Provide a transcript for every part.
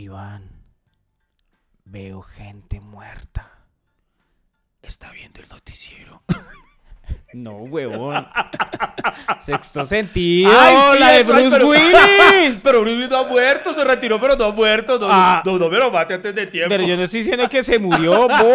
Iván, veo gente muerta. Está viendo el noticiero. No, huevón. Sexto sentido. Ay, sí, la de Bruce pero- Willis. Pero Bruce Willis no ha muerto, se retiró, pero no ha muerto. No, Ah. no, no me lo mate antes de tiempo. Pero yo no estoy diciendo que se murió, bo.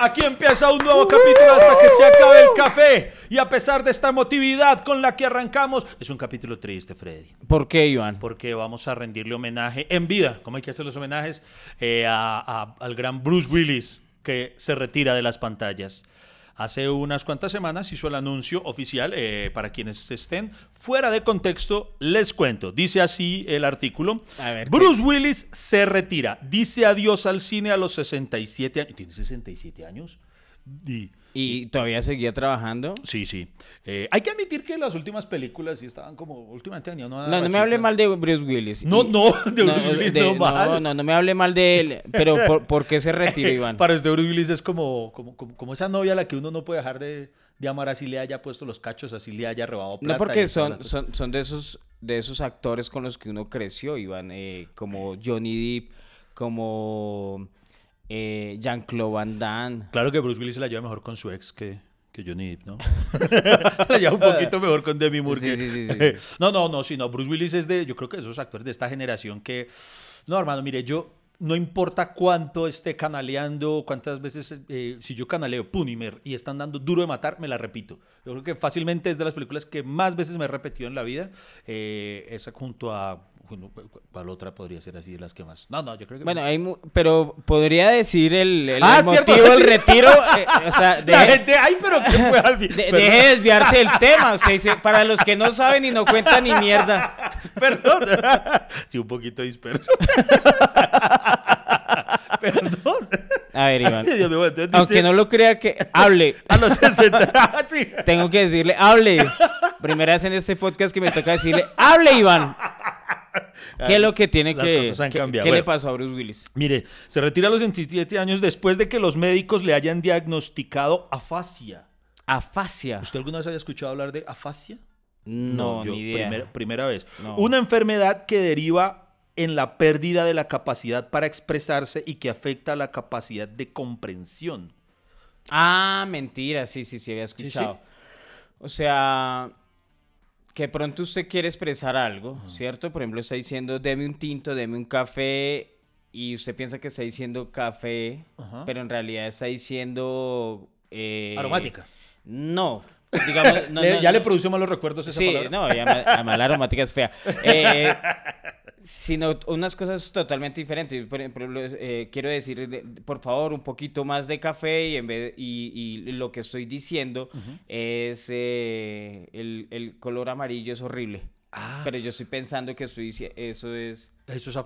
aquí empieza un nuevo capítulo hasta que se acabe el café. Y a pesar de esta emotividad con la que arrancamos, es un capítulo triste, Freddy. ¿Por qué, Iván? Porque vamos a rendirle homenaje en vida, como hay que hacer los homenajes, Eh, a- a- al gran Bruce Willis, que se retira de las pantallas. Hace unas cuantas semanas hizo el anuncio oficial, eh, para quienes estén fuera de contexto, les cuento. Dice así el artículo. A ver, Bruce Willis se retira, dice adiós al cine a los 67 años. ¿Tiene 67 años? Y- ¿Y todavía seguía trabajando? sí, sí. Eh, hay que admitir que las últimas películas sí estaban como, últimamente No, no me hable mal de Bruce Willis. No, no, de Bruce Willis de- no mal. no, no me hable mal de él. Pero ¿por, por qué se retira, Iván? Para este Bruce Willis es como, como, como, como esa novia a la que uno no puede dejar de, de amar así le haya puesto los cachos, así le haya robado plata. No, porque son, son, son de esos de esos actores con los que uno creció, Iván, eh, como Johnny Depp, como eh, Jean-Claude Van Damme. Claro que Bruce Willis se la lleva mejor con su ex que, que Johnny Depp, ¿no? se la lleva un poquito mejor con Demi Moore. Sí, que- sí, sí, sí. no, no, no, sino Bruce Willis es de, yo creo que de esos actores de esta generación que, no, hermano, mire, yo, no importa cuánto esté canaleando, cuántas veces, eh, si yo canaleo, pum, y, están dando duro de matar, me la repito. Yo creo que fácilmente es de las películas que más veces me he repetido en la vida. Eh, esa junto a, la otra podría ser así de las que más. No, no, yo creo que... Bueno, hay mu- pero podría decir el, el, Ah, el cierto, motivo del sí. retiro. eh, o sea, La deje, gente, ay, pero qué fue al de- deje de desviarse del tema. o sea, para los que no saben y no cuentan ni mierda. Perdón. Sí, un poquito disperso. Perdón. A ver, Iván. Ay, Dios mío, entonces Aunque dice, no lo crea que hable. A los 60. Ah, sí. Tengo que decirle, hable. Primera vez en este podcast que me toca decirle, hable, Iván. ¿Qué es lo que tiene Las que... cosas han qué- cambiado. ¿Qué le Bueno. pasó a Bruce Willis? Mire, se retira a los 27 años después de que los médicos le hayan diagnosticado afasia. Afasia. ¿Usted alguna vez había escuchado hablar de afasia? No, yo, ni idea. primer- primera vez. No. Una enfermedad que deriva en la pérdida de la capacidad para expresarse y que afecta la capacidad de comprensión. Ah, mentira, sí, sí, sí, había sí. escuchado. O sea, que pronto usted quiere expresar algo, ¿cierto? Por ejemplo, está diciendo, deme un tinto, deme un café, y usted piensa que está diciendo café, pero en realidad está diciendo... eh, Aromática. No, digamos... no, Le- no, ya no. le produció malos recuerdos esa Sí, palabra. no, además, además la aromática es fea. Eh, sino unas cosas totalmente diferentes. Por ejemplo, eh, quiero decir, de- por favor, un poquito más de café y, en vez, y, y lo que estoy diciendo es eh, el, el color amarillo es horrible. Ah. Pero yo estoy pensando que estoy eso es Eso es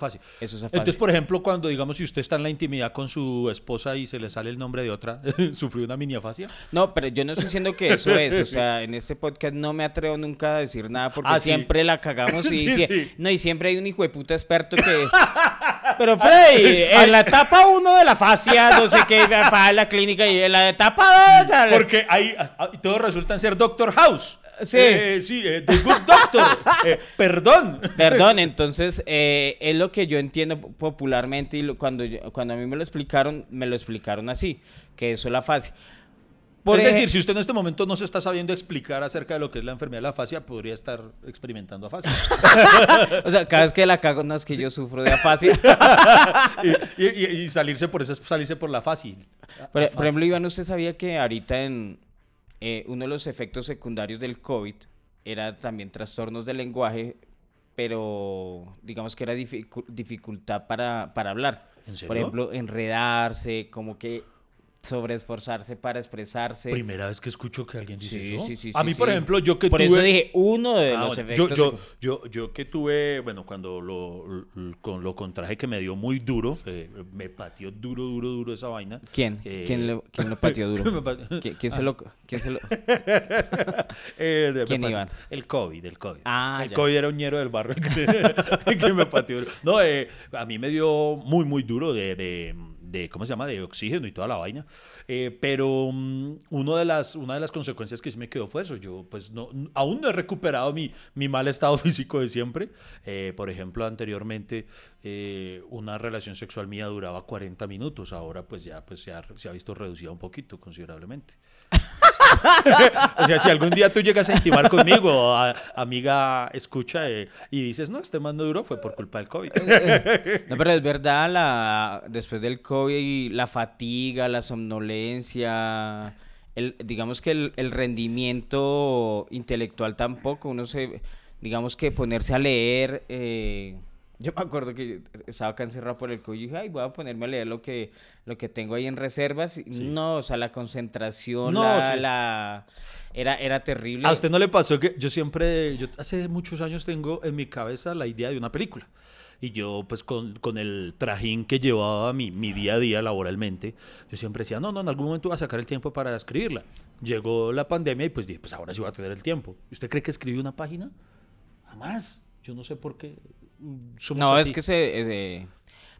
eso es Entonces, por ejemplo, cuando digamos si usted está en la intimidad con su esposa y se le sale el nombre de otra, ¿sufrió una mini afasia? No, pero yo no estoy diciendo que eso es, o sea, en este podcast no me atrevo nunca a decir nada porque Ah, sí. siempre la cagamos y, Sí, sí. no y siempre hay un hijo de puta experto que Pero Freddy, en la etapa 1 de la fascia, no sé qué, va a la clínica y en la etapa 2 Porque ahí ah, ah, todos resultan ser Doctor House. Sí. Eh, sí, eh, The Good Doctor. Eh, perdón. Perdón, entonces es lo que yo entiendo popularmente y lo- cuando, yo- cuando a mí me lo explicaron, me lo explicaron así, que eso es la fascia. Por es decir, si usted en este momento no se está sabiendo explicar acerca de lo que es la enfermedad de la afasia, podría estar experimentando afasia. o sea, cada vez que la cago, no es que yo sufro de afasia. y, y- y salirse por eso es salirse por la fácil. Por, por ejemplo, Iván, ¿usted sabía que ahorita en eh, uno de los efectos secundarios del COVID era también trastornos del lenguaje, pero digamos que era dificu- dificultad para, para hablar? ¿En serio? Por ejemplo, enredarse, como que sobreesforzarse para expresarse. Primera vez que escucho que alguien dice Sí, eso. sí, sí, a mí, por ejemplo, yo que Por tuve... eso dije uno de Ah, los bueno, efectos. yo, yo, yo, yo, que tuve, bueno, cuando lo, lo- con lo contraje que me dio muy duro, eh, me pateó duro, duro, duro esa vaina. ¿Quién? Eh, ¿Quién, lo, ¿Quién lo pateó duro? me pa- ¿Qui- ¿Quién, se lo, ¿Quién se lo...? Eh, ¿Quién, Iván? El COVID, el COVID. Ah, el ya. COVID era un ñero del barrio que, que me pateó. No, eh, a mí me dio muy, muy duro de, de, de, ¿cómo se llama? De oxígeno y toda la vaina. Eh, pero mm, uno de las, una de las consecuencias que sí me quedó fue eso. Yo, pues, no, aún no he recuperado mi, mi mal estado físico de siempre. Eh, por ejemplo, anteriormente eh, una relación sexual mía duraba 40 minutos. Ahora, pues, ya pues, se, ha, se ha visto reducida un poquito, considerablemente. O sea, si algún día tú llegas a intimar conmigo, amiga, escucha eh, y dices, no, este man no duró, fue por culpa del COVID. No, pero es verdad, la, después del COVID, la fatiga, la somnolencia, el, digamos que el, el rendimiento intelectual tampoco, uno se, digamos que ponerse a leer, eh, yo me acuerdo que estaba acá encerrado por el COVID y dije, ay, voy a ponerme a leer lo que, lo que tengo ahí en reservas. y No, o sea, la concentración, No, la, sí. la- era, era terrible. ¿A usted no le pasó que yo siempre, yo hace muchos años tengo en mi cabeza la idea de una película? Y yo, pues, con, con el trajín que llevaba mi, mi día a día laboralmente, yo siempre decía, no, no, en algún momento voy a sacar el tiempo para escribirla. Llegó la pandemia y pues dije, pues ahora sí voy a tener el tiempo. ¿Y ¿Usted cree que escribí una página? Jamás. Yo no sé por qué. Somos No, es que se... es, eh,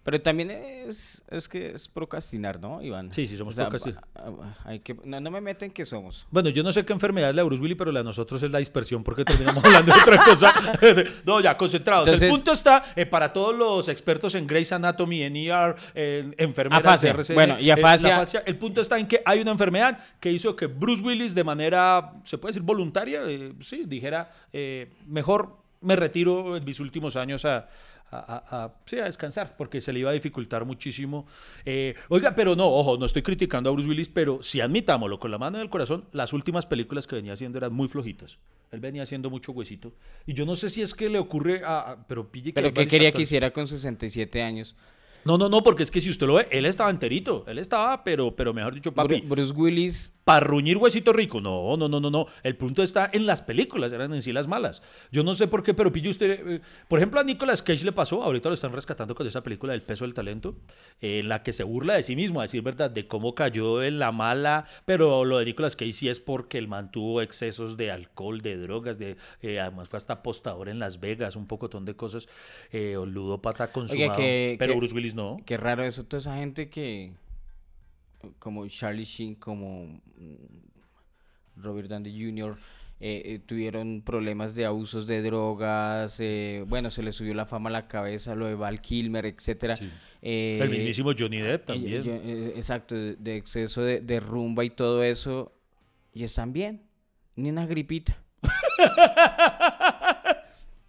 pero también es, es que es procrastinar, ¿no, Iván? Sí, sí, somos O sea, procrastin- ba- ah, hay que, no, no me meten que somos. Bueno, yo no sé qué enfermedad es la de Bruce Willis, pero la de nosotros es la dispersión porque terminamos hablando de otra cosa. no, ya, concentrados. el punto está eh, para todos los expertos en Grey's Anatomy, en ER, en enfermeras Afasia. de RCN, Bueno, y afasia- afasia, el punto está en que hay una enfermedad que hizo que Bruce Willis de manera, se puede decir voluntaria, eh, sí, dijera, eh, mejor me retiro en mis últimos años a... A, a- a- sí, a descansar, porque se le iba a dificultar muchísimo. Eh, oiga, pero no, ojo, no estoy criticando a Bruce Willis, pero si admitámoslo con la mano del corazón, las últimas películas que venía haciendo eran muy flojitas. Él venía haciendo mucho huesito. Y yo no sé si es que le ocurre a... pero pille que Pero ¿qué quería que hiciera con 67 años? No, no, no, porque es que si usted lo ve, él estaba enterito. Él estaba, pero, pero mejor dicho, papi, Bru- Bruce Willis... parruñir huesito rico. No, no, no, no, no. El punto está en las películas, eran en sí las malas. Yo no sé por qué, pero pille usted. eh, por ejemplo, a Nicolas Cage le pasó, ahorita lo están rescatando con esa película del peso del talento, eh, en la que se burla de sí mismo, a decir verdad, de cómo cayó en la mala. Pero lo de Nicolas Cage sí es porque él mantuvo excesos de alcohol, de drogas, de eh, además fue hasta apostador en Las Vegas, un pocotón de cosas, eh, o ludópata consumado. que- pero que- Bruce Willis no. Qué raro eso, toda esa gente que... Como Charlie Sheen, como mm, Robert Downey Jr., eh, eh, tuvieron problemas de abusos de drogas, eh, bueno, se les subió la fama a la cabeza, lo de Val Kilmer, etcétera. Sí. El mismísimo Johnny Depp también. yo- exacto, de, de exceso de, de rumba y todo eso, y están bien, ni una gripita.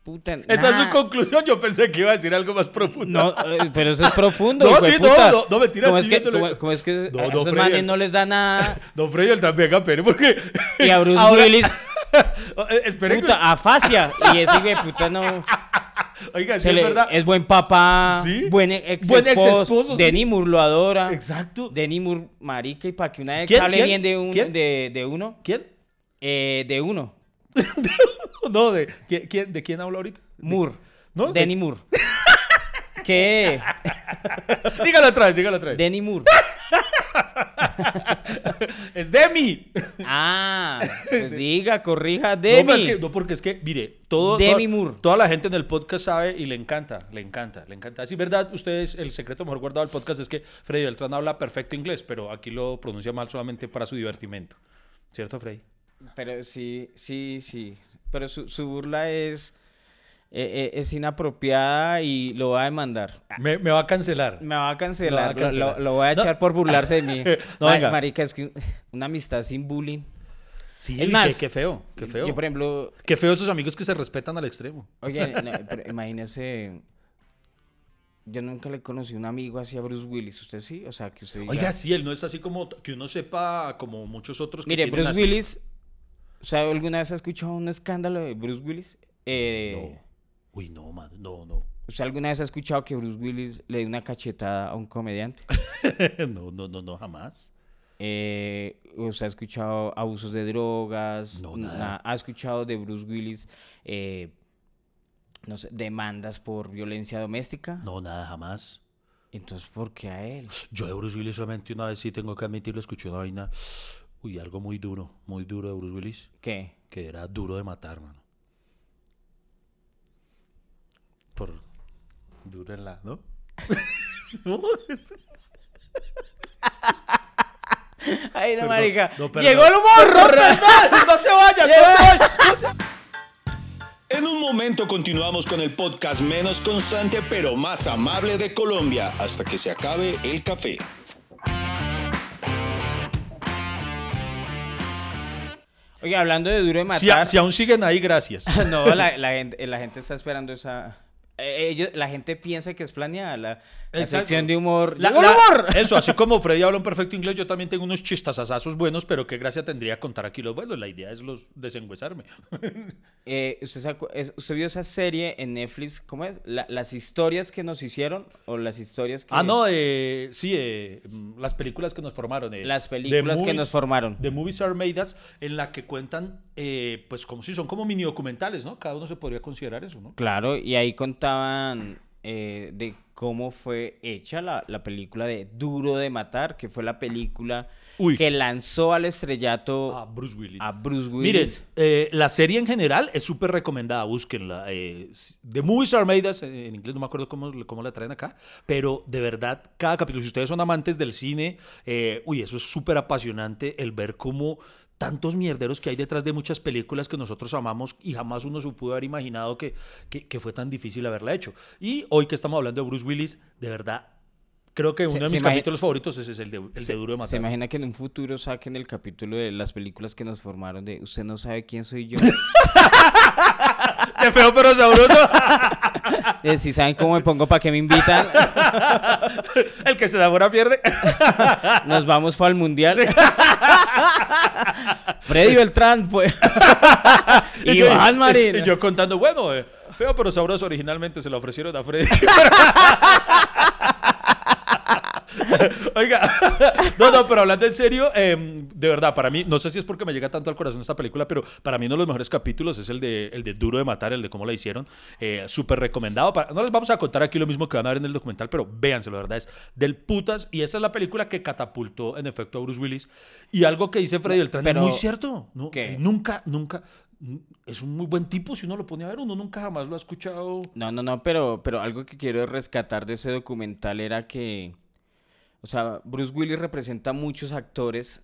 Puta, Esa es su conclusión. Yo pensé que iba a decir algo más profundo. No, eh, pero eso es profundo. No, sí, no, puta. no, no, mentira, ¿Cómo sí, es que, cómo- cómo es que No, a esos manes no les da nada? Don Freddy él también pene porque. Y a Bruce Ahora- Willis, Eh, Espere que- puta, afasia. Y ese hijo de puta no. Oiga, sí, es le- verdad. es buen papá, Sí. buen ex Buen esposo. exesposo, sí. Denny Moore lo adora. Exacto. Denny Moore, marica, y para que una ex ¿Quién? hable bien de, un, de uno. ¿Quién? eh, de uno. No, de ¿quién, quién- ¿de quién hablo ahorita? Moore. ¿No? Denny Moore. ¿Qué? Dígalo otra vez, dígalo otra vez. Denny Moore. Es Demi. Ah, pues diga, corrija, No, Demi. pero es que- no, porque es que, mire, todo, Demi toda, Moore. toda la gente en el podcast sabe y le encanta, le encanta, le encanta. Así, verdad, ustedes, el secreto mejor guardado del podcast es que Freddy Beltrán habla perfecto inglés, pero aquí lo pronuncia mal solamente para su divertimento. ¿Cierto, Freddy? Pero sí, sí, sí. Pero su, su burla es, eh, eh, es inapropiada y lo va a demandar. Me, me va a cancelar. Me va a Lo cancelar. va a Lo, cancelar. lo- lo voy a No. echar por burlarse de mí. No, venga. Marica, es que una amistad sin bullying. Sí, Es qué- más, qué, feo, qué feo. Yo, por ejemplo, Qué feo esos amigos que se respetan al extremo. oye, no, pero imagínese. Yo nunca le conocí un amigo así a Bruce Willis. ¿Usted sí? O sea, que usted diga- Oiga, sí, él no es así como que uno sepa como muchos otros que Mire, Bruce así- Willis. O sea, ¿alguna vez ha escuchado un escándalo de Bruce Willis? Eh, No. Uy, no, madre, no, no. ¿Usted alguna vez ha escuchado que Bruce Willis le dio una cachetada a un comediante? no, no, no, no, jamás. Eh, ¿Usted ha escuchado abusos de drogas? No, Na- nada. ¿Ha escuchado de Bruce Willis eh, no sé, demandas por violencia doméstica? No, nada, jamás. Entonces, ¿por qué a él? Yo de Bruce Willis solamente una vez sí tengo que admitirlo, escuché una vaina, uy, algo muy duro, muy duro de Bruce Willis, ¿Qué? que era duro de matar, mano. Por duro en la, ¿no? Ay, no, Perdón, marica. no. Llegó el humor. ¡No se vayan! ¡No se vayan! En un momento continuamos con el podcast menos constante pero más amable de Colombia hasta que se acabe el café. Oye, hablando de duro de Si, matar. a- si aún siguen ahí, gracias. No, la, la gente, la gente está esperando esa. Eh, ellos, la gente piensa que es planeada la, la sección de humor. La- ¡Llegó el la- humor! Eso, así como Freddy habla un perfecto inglés, yo también tengo unos chistasazos buenos, pero qué gracia tendría contar aquí los buenos. La idea es los desengüesarme. Eh, ¿usted, es- ¿Usted vio esa serie en Netflix? ¿Cómo es? La- ¿Las historias que nos hicieron? ¿O las historias que.? Ah, no, eh, sí, eh, mm, las películas que nos formaron. eh, Las películas que nos formaron. The Movies Are Made Us, en la que cuentan, eh, pues como si son como mini documentales, ¿no? Cada uno se podría considerar eso, ¿no? Claro, y ahí contaban eh, de cómo fue hecha la, la película de Duro de Matar, que fue la película Uy. que lanzó al estrellato A Bruce Willis. a Bruce eh, la serie en general es súper recomendada, búsquenla. eh, The Movies Are Made Us, eh, en inglés no me acuerdo cómo, cómo la traen acá, pero de verdad, cada capítulo, si ustedes son amantes del cine, eh, uy, eso es súper apasionante el ver cómo tantos mierderos que hay detrás de muchas películas que nosotros amamos y jamás uno se pudo haber imaginado que, que, que fue tan difícil haberla hecho. Y hoy que estamos hablando de Bruce Willis, de verdad, creo que uno Se- de se mis capítulos favoritos ese es el de, el de Duro de ¿Se Matar. imagina que en un futuro saquen el capítulo de las películas que nos formaron de Usted no sabe quién soy yo? ¡Qué feo pero sabroso! Eh, si saben cómo me pongo, ¿para qué me invitan? el que se da buena pierde. Nos vamos para el mundial. Freddy Beltrán, pues. Y yo- Iván Marín. Y yo contando, bueno, eh, feo pero sabroso originalmente se lo ofrecieron a Freddy. Oiga, no, no, pero hablando en serio, em, de verdad, para mí, no sé si es porque me llega tanto al corazón esta película, pero para mí uno de los mejores capítulos es el de, el de Duro de Matar, el de cómo la hicieron. Eh, Súper recomendado. Para, no les vamos a contar aquí lo mismo que van a ver en el documental, pero véanselo, la verdad es del putas. Y esa es la película que catapultó en efecto a Bruce Willis. Y algo que dice Freddy Beltrán pero- es muy cierto. No, ¿Qué? él nunca, nunca. Es un muy buen tipo si uno lo pone a ver, uno nunca jamás lo ha escuchado. No, no, no, pero, pero algo que quiero rescatar de ese documental era que, o sea, Bruce Willis representa a muchos actores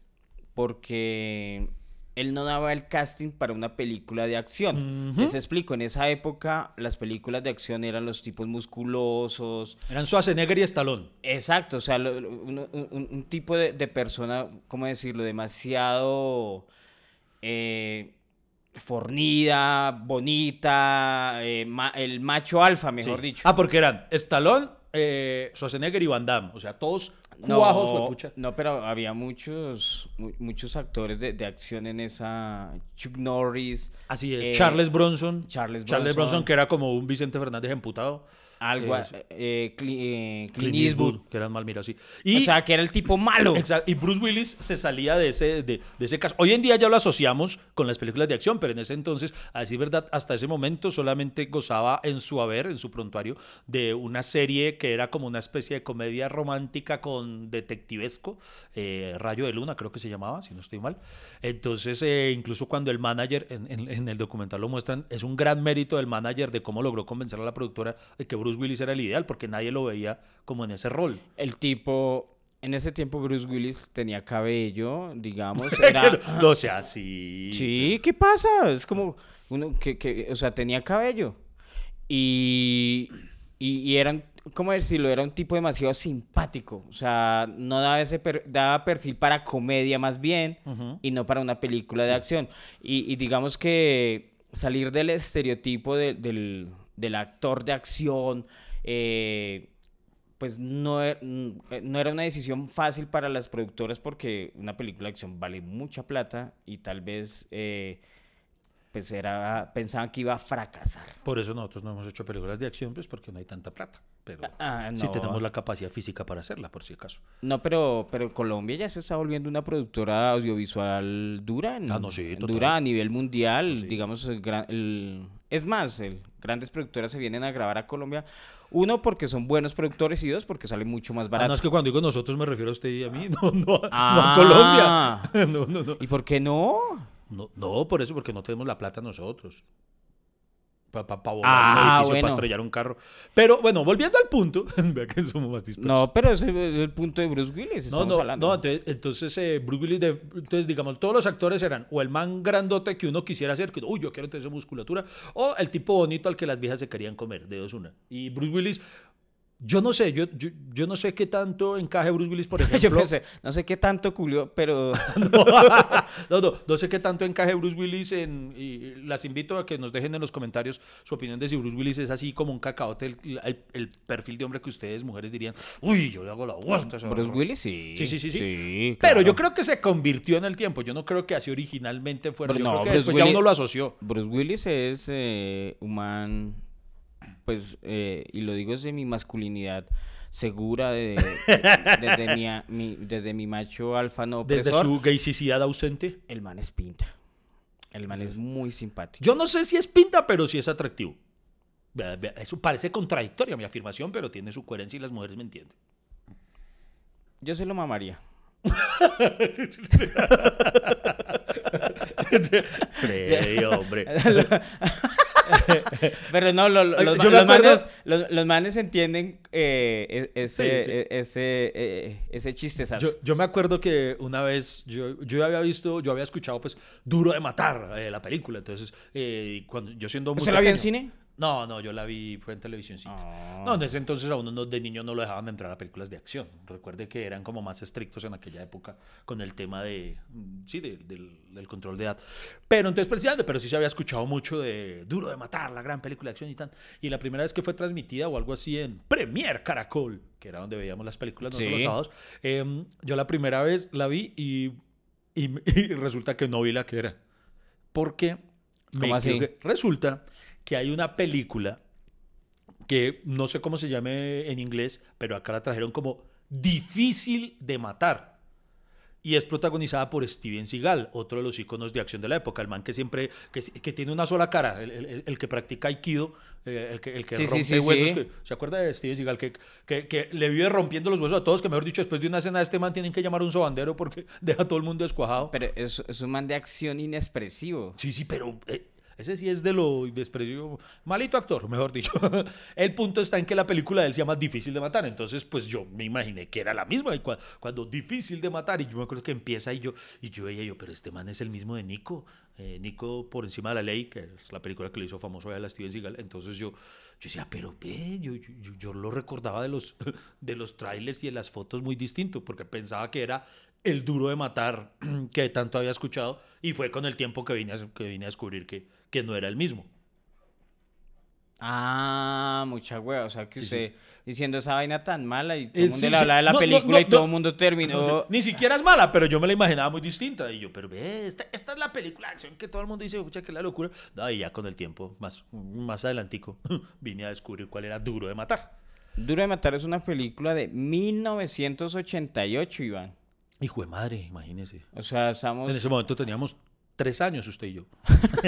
porque él no daba el casting para una película de acción. Les explico, en esa época las películas de acción eran los tipos musculosos. Eran Schwarzenegger y Stallone. Exacto, o sea, lo- un, un- un tipo de, de persona, ¿cómo decirlo? Demasiado eh, fornida, bonita, eh, ma- el macho alfa, mejor Sí. dicho. Ah, porque eran Stallone, eh, Schwarzenegger y Van Damme. O sea, todos cuajos, no, huepucha. no, pero había muchos, mu- muchos actores de, de acción en esa. Chuck Norris. Así es. eh, Charles Bronson. Charles Charles Bronson. Bronson, que era como un Vicente Fernández emputado. Algo, Eh, eh, eh, Clint, Clint Eastwood. Eastwood, que eran mal mirados, sí. Y, o sea, que era el tipo malo. Exacto, Y Bruce Willis se salía de ese, de, de ese caso. Hoy en día ya lo asociamos con las películas de acción, pero en ese entonces, a decir verdad, hasta ese momento solamente gozaba en su haber, en su prontuario, de una serie que era como una especie de comedia romántica con detectivesco, eh, Rayo de Luna creo que se llamaba, si no estoy mal. Entonces, eh, incluso cuando el manager, en, en- en el documental lo muestran, es un gran mérito del manager de cómo logró convencer a la productora de que Bruce Willis era el ideal, porque nadie lo veía como en ese rol. El tipo, en ese tiempo Bruce Willis tenía cabello, digamos, era... no sea así. Sí, ¿qué pasa? Es como uno que, que o sea, tenía cabello. Y, y, y eran, ¿cómo decirlo? Era un tipo demasiado simpático. O sea, no daba, ese per- daba perfil para comedia más bien y no para una película de acción. Y, y digamos que salir del estereotipo de- del, del actor de acción, eh, pues no, e- no era una decisión fácil para las productoras porque una película de acción vale mucha plata y tal vez eh, pues era, pensaban que iba a fracasar. Por eso nosotros no hemos hecho películas de acción, pues porque no hay tanta plata. Pero Ah, sí no. tenemos la capacidad física para hacerla, por si acaso. No, pero, pero Colombia ya se está volviendo una productora audiovisual dura. en- Ah, no, sí. Dura a nivel mundial, Sí. digamos, el el- es más, el- grandes productoras se vienen a grabar a Colombia. Uno, porque son buenos productores y dos, porque sale mucho más Ah, barato. no, es que cuando digo nosotros me refiero a usted y a mí, no, no, a- no Ah. a Colombia. No, no, no. ¿Y por qué no? No, no, por eso, porque no tenemos la plata nosotros. Para pa, pa volar Ah, un edificio, bueno. para estrellar un carro. Pero bueno, volviendo al punto, vea que somos más dispersos. No, pero ese es el punto de Bruce Willis. No, no, hablando. no, entonces, entonces eh, Bruce Willis, de- entonces digamos, todos los actores eran o el man grandote que uno quisiera hacer, que uy, yo quiero tener esa musculatura, o el tipo bonito al que las viejas se querían comer, de dos una. Y Bruce Willis, yo no sé, yo, yo, yo no sé qué tanto encaje Bruce Willis, por Yo ejemplo. pensé, no sé qué tanto culió, pero no, no, no sé qué tanto encaje Bruce Willis en. Y las invito a que nos dejen en los comentarios su opinión de si Bruce Willis es así como un cacaote, el, el- el perfil de hombre que ustedes, mujeres, dirían, uy, yo le hago la vuelta. Bruce horror". Willis sí. Sí, sí, sí, sí. Sí, Pero yo creo que se convirtió en el tiempo. Yo no creo que así originalmente fuera. Yo No, creo que Bruce después ya Willis- uno lo asoció. Bruce Willis es eh, un man, pues, eh, y lo digo desde mi masculinidad segura, de- desde, mi, desde mi macho alfa no Desde su gaysicidad ausente. el man es pinta. El man es muy simpático. Yo no sé si es pinta, pero sí es atractivo. Eso parece contradictoria mi afirmación, pero tiene su coherencia y las mujeres me entienden. Yo se lo mamaría. Freddy, hombre. Pero no, lo- lo- los, los manes, los, los manes entienden eh, ese, Sí, sí. e- ese, eh, ese chistezazo. Yo, yo me acuerdo que una vez yo, yo había visto, yo había escuchado pues Duro de Matar, eh, la película. Entonces, eh, cuando yo siendo muy ¿Usted la vio en cine? No, no, yo la vi, fue en televisión. sí. Ah. No, en ese entonces a uno no- de niño no lo dejaban de entrar a películas de acción. Recuerde que eran como más estrictos en aquella época con el tema de, mm, sí, de- del, del control de edad. Pero entonces, precisamente, pero sí se había escuchado mucho de Duro de Matar, la gran película de acción y tal. Y la primera vez que fue transmitida o algo así en Premier Caracol, que era donde veíamos las películas nosotros los Sí. sábados, em, yo la primera vez la vi y, y, y resulta que no vi la que era. Porque me ¿Cómo así? equivoqué. resulta que hay una película que no sé cómo se llame en inglés, pero acá la trajeron como difícil de matar. Y es protagonizada por Steven Seagal, otro de los iconos de acción de la época, el man que siempre, que, que tiene una sola cara, el, el- el que practica Aikido, eh, el que, el que Sí, rompe sí, huesos. sí. que- ¿Se acuerda de Steven Seagal? Que, que, que le vive rompiendo los huesos a todos, que mejor dicho, después de una escena de este man tienen que llamar a un sobandero porque deja a todo el mundo escuajado. Pero es, es un man de acción inexpresivo. Sí, sí, pero eh, ese sí es de lo desprecio. Malito actor, mejor dicho. El punto está en que la película de él se llama Difícil de matar. Entonces, pues yo me imaginé que era la misma. Y cua- cuando Difícil de matar, y yo me acuerdo que empieza y yo, y yo veía yo, pero este man es el mismo de Nico. Eh, Nico por encima de la ley, que es la película que le hizo famoso a él, a Steven Seagal. Entonces yo, yo decía, pero ve, yo, yo- yo lo recordaba de los, de los trailers y de las fotos muy distinto, porque pensaba que era el duro de matar que tanto había escuchado. Y fue con el tiempo que vine a, que vine a descubrir que, que no era el mismo. Ah, mucha hueva. O sea, que Sí, usted diciendo esa vaina tan mala y todo Eh, el mundo sí, le hablaba de la No, película no, y todo el mundo terminó. Ni siquiera es mala, pero yo me la imaginaba muy distinta. Y yo, pero ve, esta, esta es la película de acción que todo el mundo dice, escucha, que la locura. No, y ya con el tiempo, más, más adelantico, vine a descubrir cuál era duro de matar. Duro de Matar es una película de 1988, Iván. Hijo de madre, imagínese. O sea, estamos... En ese momento teníamos tres años usted y yo.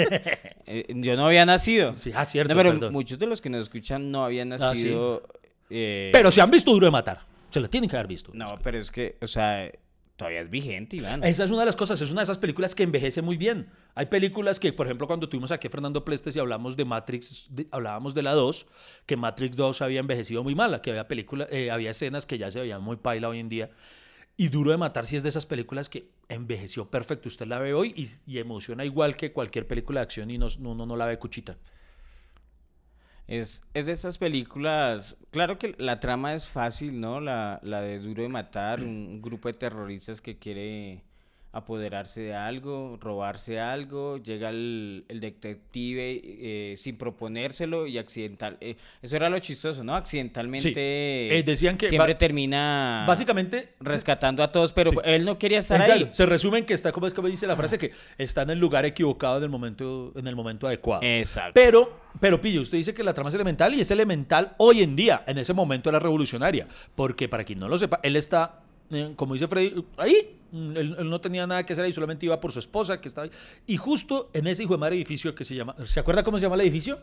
eh, yo no había nacido. Sí, ah, cierto, No, pero perdón. muchos de los que nos escuchan no habían Ah, sí. nacido... eh, Pero si han visto duro de matar, se la tienen que haber visto. No, pero es que, o sea, todavía es vigente, Iván. Esa es una de las cosas, es una de esas películas que envejece muy bien. Hay películas que, por ejemplo, cuando tuvimos aquí a Fernando Plestes y hablamos de Matrix, de- hablábamos de la 2, que Matrix 2 había envejecido muy mal, que había películas, eh, había escenas que ya se veían muy paila hoy en día. Y Duro de Matar sí es de esas películas que envejeció perfecto. Usted la ve hoy y, emociona igual que cualquier película de acción y no, no, no, la ve cuchita. Es, es de esas películas. Claro que la trama es fácil, ¿no? La, la de Duro de Matar, un grupo de terroristas que quiere apoderarse de algo, robarse algo, llega el, el detective eh, sin proponérselo y accidental. eh, eso era lo chistoso, ¿no? Accidentalmente Eh, decían que siempre termina Básicamente, rescatando a todos, pero Sí. él no quería estar Exacto. ahí. Se resume en que está, como es que dice la frase, que está en el lugar equivocado en el momento, en el momento adecuado. Exacto. Pero, pero Pillo, usted dice que la trama es elemental y es elemental hoy en día. En ese momento era revolucionaria. Porque para quien no lo sepa, él está, como dice Freddy, ahí. Mm, Él, él no tenía nada que hacer ahí, solamente iba por su esposa que estaba ahí. Y justo en ese hijo de madre edificio que se llama. ¿Se acuerda cómo se llama el edificio?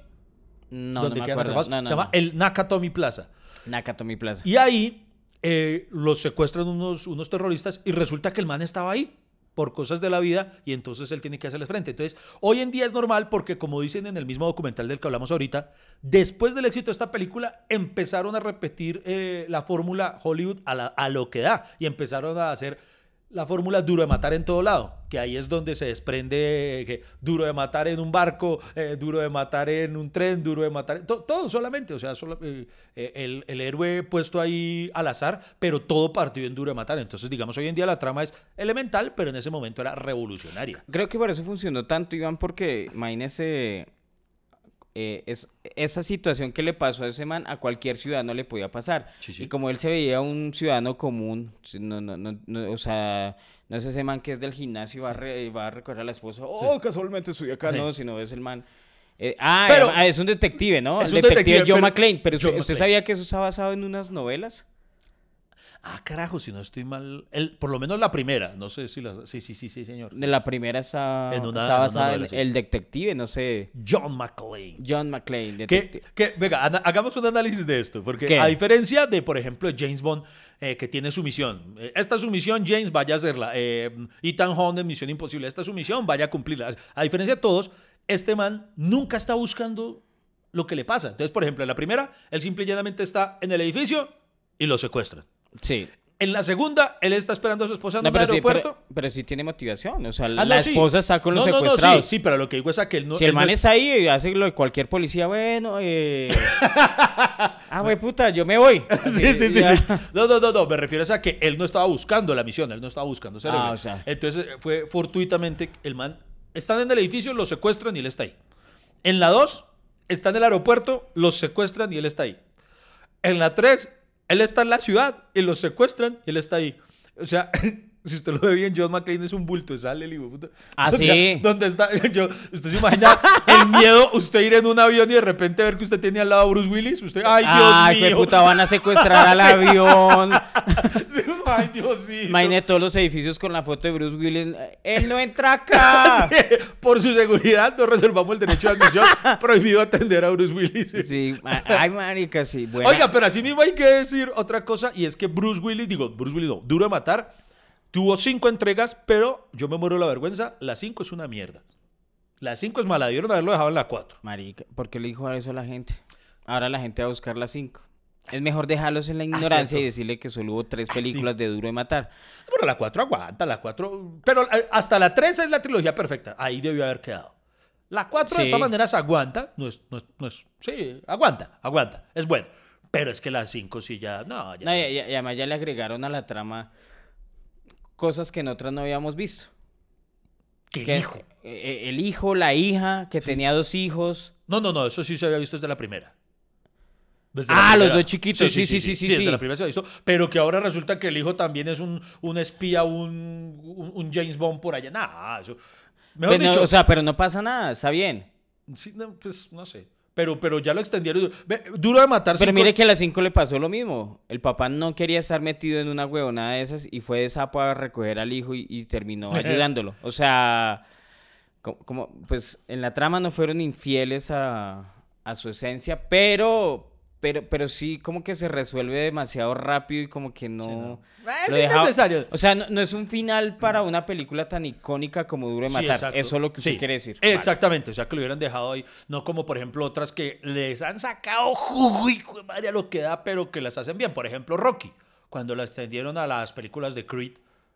no, no Donde me quedan acuerdo. No, no, se llama no. el Nakatomi Plaza. Nakatomi Plaza. Y ahí eh, los secuestran unos, unos terroristas y resulta que el man estaba ahí por cosas de la vida y entonces él tiene que hacerles frente. Entonces, hoy en día es normal porque, como dicen en el mismo documental del que hablamos ahorita, después del éxito de esta película empezaron a repetir eh, la fórmula Hollywood a, la- a lo que da y empezaron a hacer la fórmula duro de matar en todo lado, que ahí es donde se desprende que duro de matar en un barco, eh, duro de matar en un tren, duro de matar, todo solamente, o sea, eh, eh, el, el héroe puesto ahí al azar, pero todo partido en duro de matar. Entonces, digamos, hoy en día la trama es elemental, pero en ese momento era revolucionaria. Creo que por eso funcionó tanto, Iván, porque imagínese eh, es, esa situación que le pasó a ese man a cualquier ciudadano le podía pasar. Sí, sí. Y como él se veía un ciudadano común, no, no, no, no, o sea, no es ese man que es del gimnasio y va, a, re- va a recoger a la esposa, oh, casualmente estoy acá, no, sino es el man. eh, ah, Pero- es un detective, ¿no? Es el un detective, John pero- McClane. Pero John usted, sabía que eso está basado en unas novelas? Ah, carajo, si no estoy mal, el, por lo menos la primera, no sé si la... Sí, sí, sí, sí, señor. De la primera está, En una- está en basada en el detective, no sé. John McClane. John McClane, Que, detective. que, venga, ana- hagamos un análisis de esto, porque ¿Qué? a diferencia de, por ejemplo, James Bond, eh, que tiene su misión, eh, esta es su misión, James, vaya a hacerla. Eh, Ethan Hunt en Misión Imposible, esta es su misión, vaya a cumplirla. A diferencia de todos, este man nunca está buscando lo que le pasa. Entonces, por ejemplo, en la primera, él simple y llanamente está en el edificio y lo secuestran. Sí. En la segunda, él está esperando a su esposa en No, sí, aeropuerto. pero, pero sí tiene motivación. O sea, Ah, la no, sí. esposa está con los No, secuestrados. sí, sí, pero lo que digo es a que él no. si el man es- está ahí y hace lo de cualquier policía, bueno, eh... ah, güey, puta, yo me voy. Sí, sí, sí. No, no, no, no. Me refiero a que él no estaba buscando la misión, él no estaba buscando Ah, héroe. o sea. Entonces eh, fue fortuitamente el man. Están en el edificio, lo secuestran y él está ahí. En la 2, está en el aeropuerto, los secuestran y él está ahí. En la 3, él está en la ciudad y los secuestran y él está ahí. O sea, si usted lo ve bien, John McClane es un bulto, sale el hijo puta. Ah, O sea, sí. ¿Dónde está? Yo, usted se imagina el miedo, usted ir en un avión y de repente ver que usted tiene al lado a Bruce Willis. Usted, ay, Dios Ay, mío. güey, puta, van a secuestrar al avión. Sí, Ay, Dios sí. Imagínate todos los edificios con la foto de Bruce Willis. Él no entra acá. Por su seguridad, nos reservamos el derecho de admisión. Prohibido atender a Bruce Willis. Sí, ay, marica, sí. buena. Oiga, pero así mismo hay que decir otra cosa, y es que Bruce Willis, digo, Bruce Willis no, Duro de Matar, tuvo cinco entregas, pero yo me muero de la vergüenza, la cinco es una mierda. La cinco es mala, debieron haberlo dejado en la cuatro. Marica, ¿por qué le dijo eso a la gente? Ahora la gente va a buscar las cinco. Es mejor dejarlos en la ignorancia cierto. y decirle que solo hubo tres Ah, películas de Duro de Matar. Pero la cuatro aguanta, la cuatro, pero eh, hasta la tres es la trilogía perfecta, ahí debió haber quedado. La cuatro de Sí. todas maneras aguanta, no es, no es, no es- sí, aguanta, aguanta, es bueno. Pero es que la cinco sí ya, no, ya. No, y, y- y además ya le agregaron a la trama cosas que en otras no habíamos visto. ¿Qué Que- hijo? eh, eh, el hijo, la hija, que tenía dos hijos. No, no, no, eso sí se había visto desde la primera. Desde Ah, los dos chiquitos, sí, sí, sí, sí, Desde sí. la primera se ha visto. Pero que ahora resulta que el hijo también es un, un espía, un, James Bond por allá. Nah, eso. Mejor Pues dicho, o sea, pero no pasa nada, está bien. sí, no, pues no sé. Pero, pero ya lo extendieron. Duro de matar. Pero cinco- mire que a las 5 le pasó lo mismo. El papá no quería estar metido en una huevonada de esas y fue de sapo a recoger al hijo y, y terminó ayudándolo. O sea, como, como, pues en la trama no fueron infieles a, a su esencia, pero, pero, pero sí como que se resuelve demasiado rápido y como que no... no. Ah, es deja- innecesario. O sea, no, no es un final para una película tan icónica como Duro de Sí, Matar. Eso es lo que usted Sí, quiere decir. Vale. Exactamente, o sea que lo hubieran dejado ahí, no como por ejemplo otras que les han sacado jugo y madre a lo que da, pero que las hacen bien. Por ejemplo, Rocky, cuando la extendieron a las películas de Creed,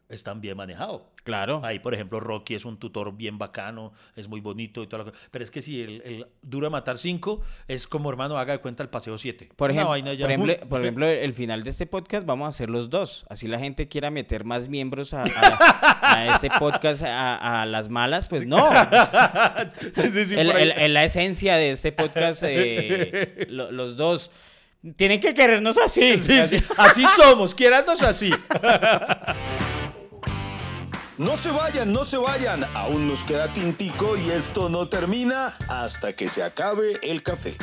están bien manejados. Claro. Ahí, por ejemplo, Rocky es un tutor bien bacano, es muy bonito y todo lo que... Pero es que si el, el Duro de Matar 5 es como, hermano, haga de cuenta el Paseo 7. Por, ejemplo, por, ejemplo, por ejemplo, el final de este podcast vamos a hacer los dos. Así la gente quiera meter más miembros a, a- a este podcast a, a las malas, pues no. Sí, sí, sí, El- el- la esencia de este podcast, eh, lo- los dos. Tienen que querernos así. Sí, sí, Así somos, quiérannos así. No se vayan, no se vayan. Aún nos queda tintico y esto no termina hasta que se acabe el café.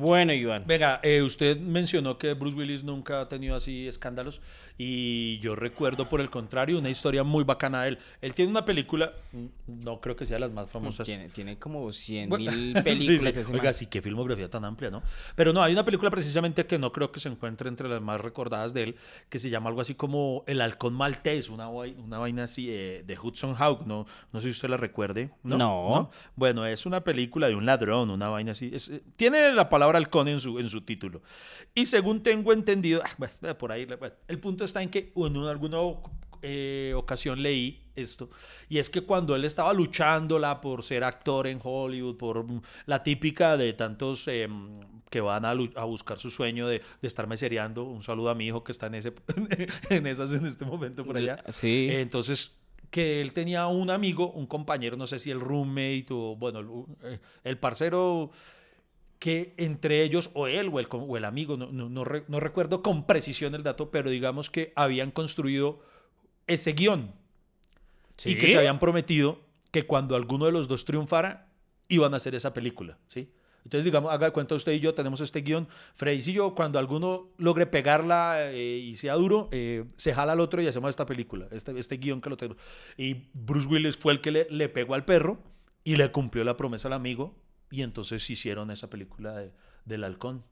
Bueno, Iván. Venga, eh, usted mencionó que Bruce Willis nunca ha tenido así escándalos y yo recuerdo por el contrario una historia muy bacana de él. Él tiene una película, mm, no creo que sea de las más famosas. Tiene, tiene como 100 Bueno, mil sí, películas. sí. ese Oiga, sí, qué filmografía tan amplia, ¿no? Pero no, hay una película precisamente que no creo que se encuentre entre las más recordadas de él, que se llama algo así como El Halcón Maltés, una, una vaina así eh, de Hudson Hawk, ¿no? No sé si usted la recuerde. No. No. Bueno, es una película de un ladrón, una vaina así. Es, eh, tiene la palabra halcón en su, en su título. Y según tengo entendido, ah, bueno, por ahí, bueno, el punto está en que en alguna eh, ocasión leí esto, y es que cuando él estaba luchándola por ser actor en Hollywood, por la típica de tantos eh, que van a, a buscar su sueño de, de estar mesereando, un saludo a mi hijo que está en, ese, en esas en este momento por allá. Sí. Eh, entonces, que él tenía un amigo, un compañero, no sé si el roommate o, bueno, el, eh, el parcero, que entre ellos, o él o el, o el amigo, no, no, no re- no recuerdo con precisión el dato, pero digamos que habían construido ese guion y que se habían prometido que cuando alguno de los dos triunfara, iban a hacer esa película, ¿sí? Entonces, digamos, haga de cuenta usted y yo tenemos este guion. Freddy y yo, cuando alguno logre pegarla eh, y sea duro, eh, se jala al otro y hacemos esta película, este, este guion que lo tenemos. Y Bruce Willis fue el que le, le pegó al perro y le cumplió la promesa al amigo. Y entonces hicieron esa película de- del halcón.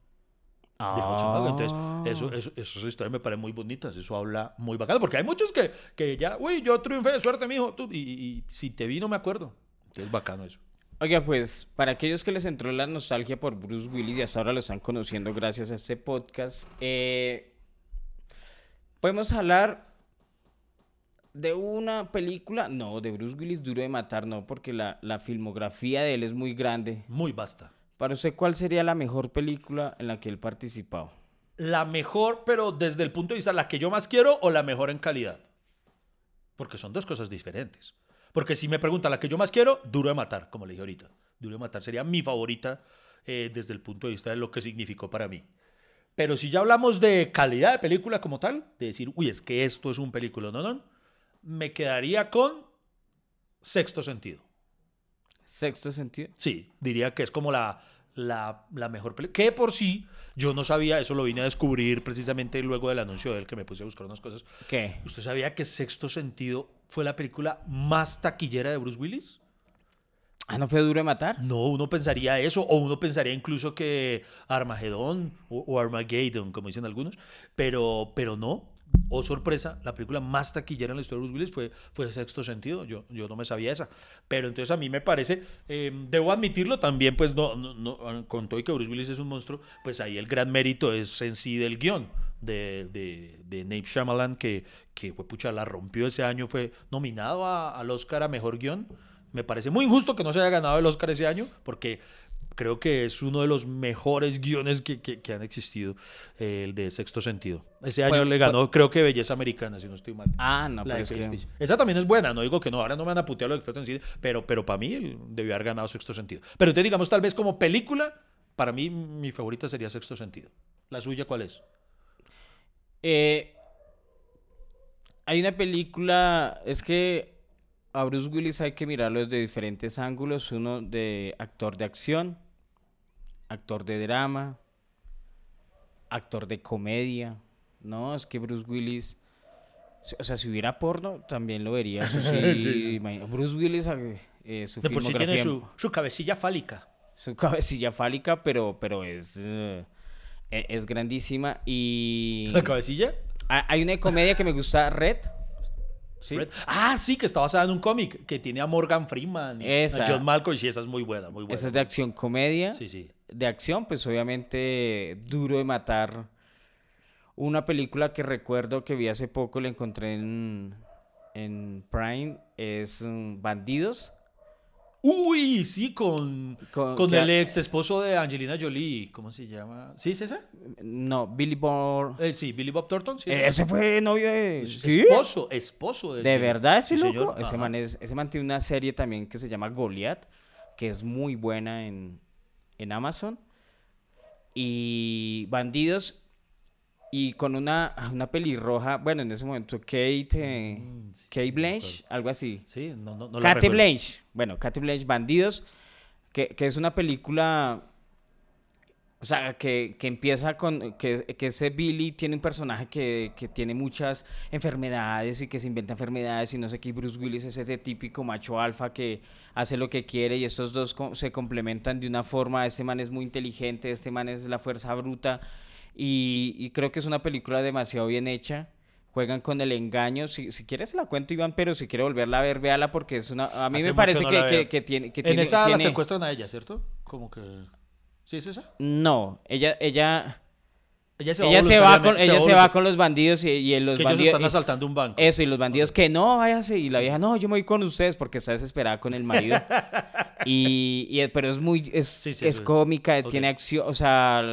de Hudson Hawk. Entonces, Ah. eso, eso, esas historias me parecen muy bonitas. Eso habla muy bacano. Porque hay muchos que, que ya, uy, yo triunfé, suerte, mijo. Tú, y, y si te vi, no me acuerdo. Entonces, bacano eso. Oiga, pues, para aquellos que les entró la nostalgia por Bruce Willis y hasta ahora lo están conociendo gracias a este podcast, eh, podemos hablar de una película, no, de Bruce Willis Duro de Matar, no, porque la, la filmografía de él es muy grande. Muy basta. Para usted, ¿cuál sería la mejor película en la que él participado? La mejor, pero desde el punto de vista, la que yo más quiero o la mejor en calidad. Porque son dos cosas diferentes. Porque si me pregunta la que yo más quiero, Duro de Matar, como le dije ahorita. Duro de Matar sería mi favorita eh, desde el punto de vista de lo que significó para mí. Pero si ya hablamos de calidad de película como tal, de decir, uy, es que esto es un película, no, no, me quedaría con Sexto Sentido. Sexto sentido. Sí, diría que es como la, la, la mejor película. Que por sí, yo no sabía, eso lo vine a descubrir precisamente luego del anuncio de él, que me puse a buscar unas cosas. ¿Qué? ¿Usted sabía que Sexto Sentido fue la película más taquillera de Bruce Willis? Ah, ¿no fue Duro de Matar? No, uno pensaría eso, o uno pensaría incluso que Armagedón o, o Armageddon, como dicen algunos, pero, pero no. Oh, sorpresa, la película más taquillera en la historia de Bruce Willis fue, fue Sexto Sentido. Yo, yo no me sabía esa. Pero entonces a mí me parece, eh, debo admitirlo también, pues no, no, no, con todo y que Bruce Willis es un monstruo, pues ahí el gran mérito es en sí del guion de, de, de Nate Shyamalan, que, que fue, pucha, la rompió ese año, fue nominado a- al Oscar a Mejor Guión. Me parece muy injusto que no se haya ganado el Oscar ese año, porque creo que es uno de los mejores guiones que, que- que han existido, eh, el de Sexto Sentido. Ese año Bueno, le ganó, creo que Belleza Americana, si no estoy mal. Ah, no, pero es que... Esa también es buena, no digo que no, ahora no me van a putear los expertos en cine, pero, pero para mí él debió haber ganado Sexto Sentido. Pero entonces digamos, tal vez como película, para mí mi favorita sería Sexto Sentido. ¿La suya cuál es? Eh, hay una película, es que a Bruce Willis hay que mirarlo desde diferentes ángulos, uno de actor de acción, actor de drama, actor de comedia, ¿no? Es que Bruce Willis, o sea, si hubiera porno, también lo vería. eso sí, imagina- Bruce Willis, eh, su De por sí tiene su, su cabecilla fálica. su cabecilla fálica, pero, pero es, eh, e- es grandísima y... ¿La cabecilla? Ha- Hay una comedia que me gusta, Red. ¿Sí? Red. Ah, sí, que está basada en un cómic que tiene a Morgan Freeman y a Esa. John Malkovich. Y esa es muy buena, muy buena. Esa es de acción comedia. Sí, sí. De acción, pues obviamente duro de matar. Una película que recuerdo que vi hace poco, la encontré en, en Prime, es mm, Bandidos. Uy, sí, con, Con- el ex esposo de Angelina Jolie. ¿Cómo se llama? ¿Sí ese? No, Billy Bob. Eh, sí, Billy Bob Thornton. Sí, es ese. Fue novio de... ¿Sí? Esposo, esposo de ¿De verdad ese Sí, loco? Ese man, es- ese man tiene una serie también que se llama Goliath, que es muy buena en, en Amazon. Y Bandidos, y con una, una pelirroja, bueno, en ese momento, Kate, eh, Mm, sí, Kate Blanche, algo así. Sí, no, no, no recuerdo. Blanche, bueno, Katy Blanche, Bandidos, que, que es una película, o sea, que, que empieza con, que, que ese Billy tiene un personaje que, que tiene muchas enfermedades y que se inventa enfermedades y no sé qué, Bruce Willis es ese típico macho alfa que hace lo que quiere y estos dos se complementan de una forma, este man es muy inteligente, este man es la fuerza bruta y, y creo que es una película demasiado bien hecha. Juegan con el engaño. Si, si quieres la cuento, Iván, pero si quiere volverla a ver, véala porque es una... A mí Hace me parece no que, la que, que tiene... Que En tiene- esa la tiene- secuestran a ella, ¿cierto? Como que... ¿Sí es esa? No, ella, ella, Ella ella se va con, voluntariamente- ella se va con los bandidos y, y los Que ellos bandidos... están asaltando un banco. Eso, y los bandidos que no, váyase. Y la vieja, no, yo me voy con ustedes porque está desesperada con el marido. y, y- pero es muy, es, Sí, sí, es sí. cómica, Ok. tiene acción, o sea,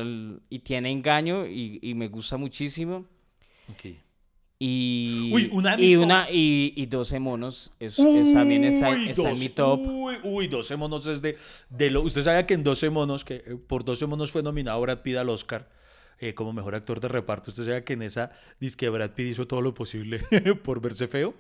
y tiene engaño y, y me gusta muchísimo. Ok. Y, Uy, una de y, una, y, y 12 monos, es, es- también está, Uy, en mi top. Uy, uy, 12 monos es de, de lo. Usted sabe que en 12 monos, que eh, por 12 monos fue nominado Brad Pitt al Oscar eh, como mejor actor de reparto. Usted sabe que en esa disque Brad Pitt hizo todo lo posible por verse feo.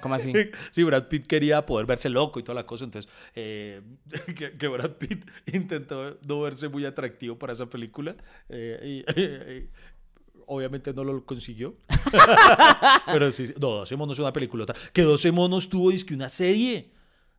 ¿Cómo así? Sí, Brad Pitt quería poder verse loco y toda la cosa, entonces eh, que, que Brad Pitt intentó no verse muy atractivo para esa película. eh, y, eh, obviamente no lo consiguió. Pero sí, no, 12 monos es una peliculota. Que 12 monos tuvo que una serie.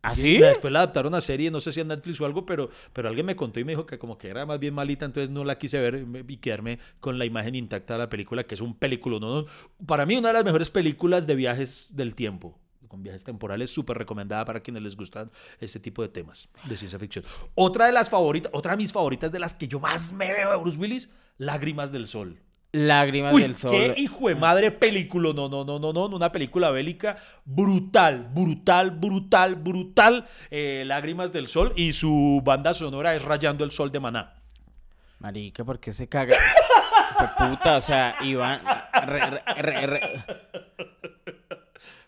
¿Ah, Y sí? Después la adaptaron a serie, no sé si en Netflix o algo, pero, pero alguien me contó y me dijo que como que era más bien malita, entonces no la quise ver y quedarme con la imagen intacta de la película, que es un película. No, no, para mí, una de las mejores películas de viajes del tiempo. Con viajes temporales, súper recomendada para quienes les gustan este tipo de temas de ciencia ficción. Otra de las favoritas, otra de mis favoritas de las que yo más me veo de Bruce Willis, Lágrimas del Sol. Lágrimas Uy, del sol. qué hijo de madre película. No, no, no, no, no. Una película bélica brutal, brutal, brutal, brutal. Eh, Lágrimas del Sol y su banda sonora es Rayando el Sol de Maná. Marica, ¿por qué se caga? De puta, o sea, Iván. re- re- re- re-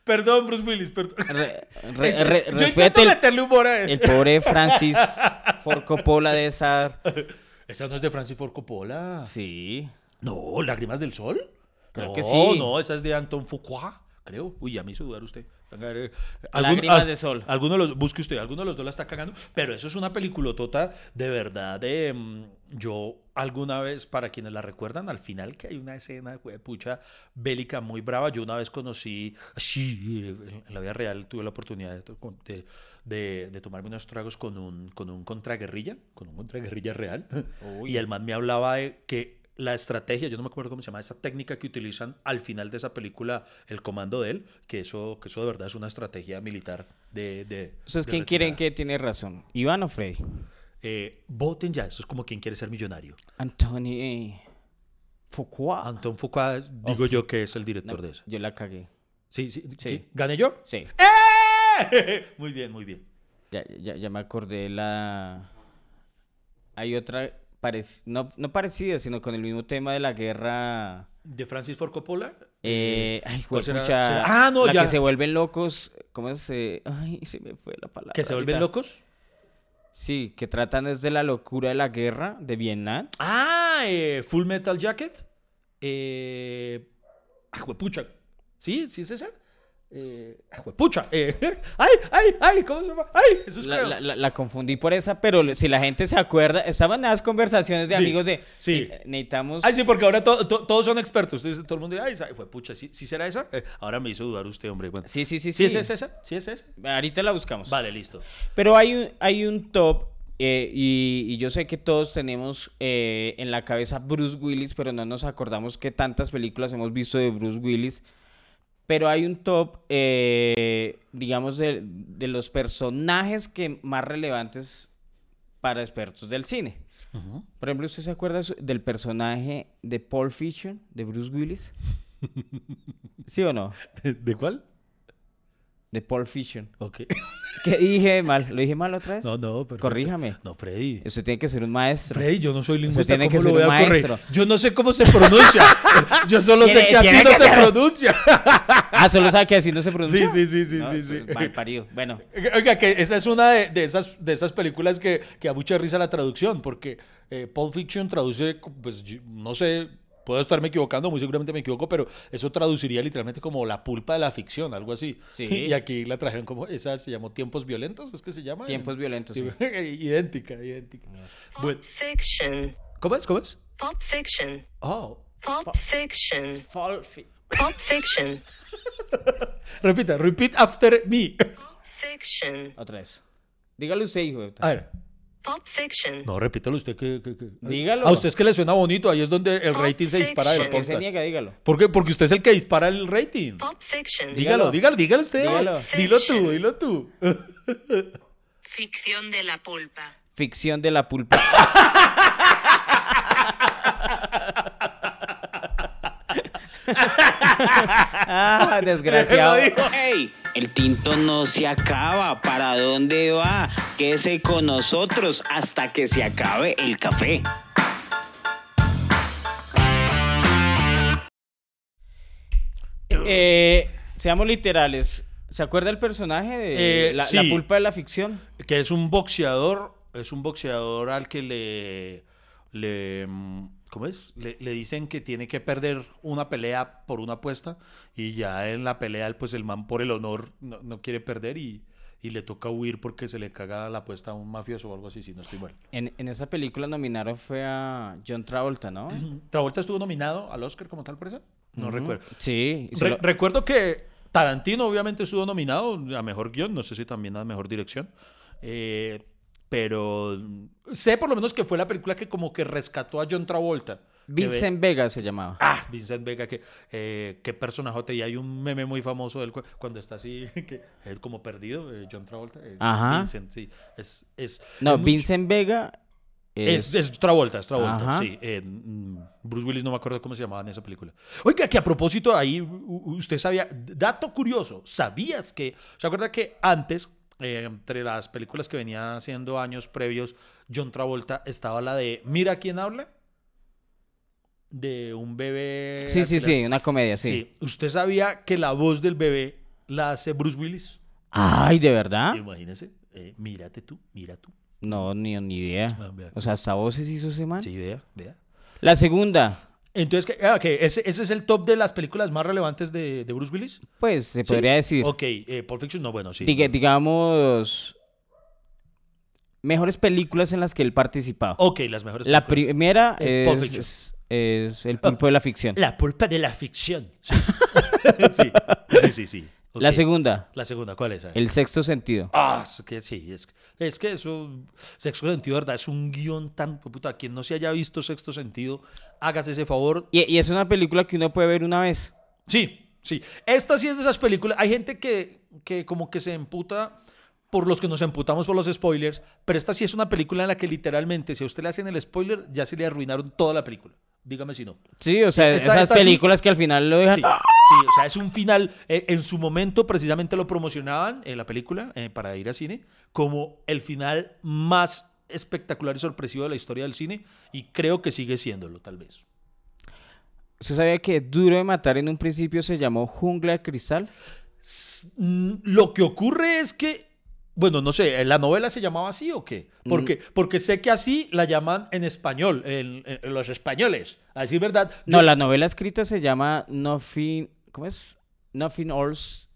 Perdón, Bruce Willis, perdón. yo intento el, meterle humor a el esto. pobre Francis Ford Coppola de esa. Esa no es de Francis Ford Coppola. Sí. No, Lágrimas del Sol. Creo no, que sí. No, esa es de Anton Fuqua, creo. Uy, a mí hizo dudar usted. Venga, a ver, Lágrimas al- de Sol. Alguno de los, busque usted, alguno de los dos la está cagando. Pero eso es una peliculotota de verdad. De, mm, yo alguna vez, para quienes la recuerdan, al final que hay una escena, de pucha, bélica muy brava. Yo una vez conocí, sí, en la vida real tuve la oportunidad de, to- de, de- de tomarme unos tragos con un, con un contraguerrilla, con un contraguerrilla real. Uy. Y el man me hablaba de que la estrategia, yo no me acuerdo cómo se llama, esa técnica que utilizan al final de esa película, el comando de él, que eso, que eso de verdad es una estrategia militar de... de ¿Ustedes de quién retirada. que tiene razón? ¿Iván o Freddy? Eh, voten ya, eso es como quien quiere ser millonario. Anthony Foucault. Anton Foucault, digo yo que es el director de eso. Yo la cagué. Sí, sí, Sí. sí. ¿Gané yo? Sí. ¡Eh! Muy bien, muy bien. Ya, ya, ya me acordé la... Hay otra, parec- no, no parecida, sino con el mismo tema de la guerra... ¿De Francis Ford Coppola? Eh, ay, ¿cuál será? Ah, no, la ya. que se vuelven locos, ¿cómo se...? Ay, se me fue la palabra. ¿Que se vuelven ahorita. locos? Sí, que tratan desde la locura de la guerra de Vietnam. Ah, eh, Full Metal Jacket. Eh, ah, juepucha. ¿Sí? ¿Sí es esa? Eh, ah, juepucha. Eh, ay, ay, ay, ¿cómo se llama? Ay, Jesús La, la- la- la confundí por esa, pero si la gente se acuerda, estaban las conversaciones de Sí, amigos de... sí. "Ne- Necesitamos... Ay, sí, porque ahora to- to- todos son expertos. Entonces, todo el mundo dice, ay, esa- juepucha, ¿sí, sí será esa? Eh, ahora me hizo dudar usted, hombre. Bueno. Sí, sí, sí, ¿Sí es esa? ¿Sí es esa? Ahorita la buscamos. Vale, listo. Pero hay un, hay un top eh, y, y yo sé que todos tenemos eh, en la cabeza Bruce Willis, pero no nos acordamos que tantas películas hemos visto de Bruce Willis. Pero hay un top, eh, digamos, de, de los personajes que más relevantes para expertos del cine. Por ejemplo, ¿usted se acuerda del personaje de Paul Fiction, de Bruce Willis? ¿Sí o no? ¿De, de cuál? De Paul Fiction. Ok. ¿Qué dije mal? ¿Lo dije mal otra vez? No, no, pero. Corríjame. No, Freddy. Usted tiene que ser un maestro. Freddy, yo no soy lingüista, tiene que ¿cómo lo ser a un maestro. Yo no sé cómo se pronuncia. Yo solo sé que así no que se ser- pronuncia. Ah, solo sabe que así no se pronuncia. Sí, sí, sí, sí, No, sí, sí. Mal parido. Bueno, Oiga, que esa es una de, de esas, de esas películas que, que da mucha risa la traducción, porque eh, Pulp Fiction traduce, pues no sé, puedo estarme equivocando, muy seguramente me equivoco, pero eso traduciría literalmente como la pulpa de la ficción, algo así. Sí. Y aquí la trajeron como, esa se llamó Tiempos Violentos, ¿es que se llama? tiempos violentos. sí. idéntica, idéntica. Bueno, Pulp Fiction. ¿Cómo es? ¿Cómo es? Pulp Fiction. Oh. Pulp Fiction. Pulp Fiction. Repita, repeat after me. Pulp Fiction. Otra vez. Dígalo usted, hijo. de- A ver. Pulp Fiction. No, repítalo usted que... que- que- Dígalo. A usted es que le suena bonito, ahí es donde el Pulp rating se dispara del se podcast. niega, dígalo. ¿Por qué? Porque usted es el que dispara el rating. Pulp Fiction. Dígalo, dígalo, dígalo usted. Dígalo. Dilo tú, dilo tú. Ficción de la pulpa. Ficción de la pulpa. ah, desgraciado. Lo dijo. ¡Ey! El tinto no se acaba. ¿Para dónde va? Quédese con nosotros hasta que se acabe el café. Eh, seamos literales. ¿Se acuerda el personaje de Eh, la, sí. la pulpa de la ficción? Que es un boxeador, es un boxeador al que le, le mm, ¿cómo es? Le, le dicen que tiene que perder una pelea por una apuesta y ya en la pelea, pues el man por el honor no, no quiere perder y, y le toca huir porque se le caga la apuesta a un mafioso o algo así, si no estoy mal. En, en esa película nominaron fue a John Travolta, ¿no? ¿Travolta estuvo nominado al Oscar como tal por eso? No recuerdo. Sí. Re- lo- Recuerdo que Tarantino obviamente estuvo nominado a mejor guion, no sé si también a mejor dirección. Eh, pero sé por lo menos que fue la película que como que rescató a John Travolta. ve- Vincent Vega se llamaba. Ah, Vincent Vega, que eh, qué personajote. Y hay un meme muy famoso de él cu- cuando está así, que es como perdido, eh, John Travolta. eh, Ajá. Vincent, sí. Es, es, No, es mucho- Vincent Vega es, es... es Travolta, es Travolta, Ajá. sí. eh, mm, Bruce Willis no me acuerdo cómo se llamaba en esa película. Oiga, que a propósito, ahí usted sabía, dato curioso, ¿sabías que, se acuerda que antes, eh, entre las películas que venía haciendo años previos, John Travolta estaba la de Mira quién habla? De un bebé. Sí, sí, sí, una comedia, sí. Sí. ¿Usted sabía que la voz del bebé la hace Bruce Willis? Ay, ¿de verdad? Imagínese. eh, mírate tú, mira tú. No, ni, ni idea. Ah. O sea, hasta voces hizo ese man. Sí, vea, vea. La segunda, Entonces, ¿qué- ah, ok, ese, ese es el top de las películas más relevantes de, de Bruce Willis. pues se ¿Sí? podría decir. Ok, eh, Pulp Fiction, no, bueno, sí. Diga- digamos, mejores películas en las que él participado. Ok, las mejores la películas. primera Eh, es, es, es El pulpo de la ficción. La pulpa de la ficción. Sí, sí, sí, sí. sí. La segunda, La segunda, ¿cuál es? El sexto sentido. Ah, es que sí, es, es que eso, Sexto Sentido, ¿verdad? Es un guion tan, puta, quien no se haya visto Sexto Sentido, hágase ese favor, Y, y es una película que uno puede ver una vez. Sí, sí. Esta sí es de esas películas. Hay gente que, que como que se emputa por los que nos emputamos por los spoilers, pero esta sí es una película en la que literalmente, si a usted le hacen el spoiler, ya se le arruinaron toda la película. Dígame si no. Sí, o sea, Esta- esas esta sí- películas que al final lo dejan. Sí, sí, o sea, es un final. eh, en su momento, precisamente lo promocionaban en la película eh, para ir a cine como el final más espectacular y sorpresivo de la historia del cine, y creo que sigue siéndolo, tal vez. ¿Usted sabía que Duro de Matar en un principio se llamó Jungla de Cristal? Mm, Lo que ocurre es que, bueno, no sé, ¿la novela se llamaba así o qué? Porque, Mm. porque sé que así la llaman en español, en, en los españoles. A decir verdad. No, yo- la novela escrita se llama Nothing. ¿Cómo es? Nothing Else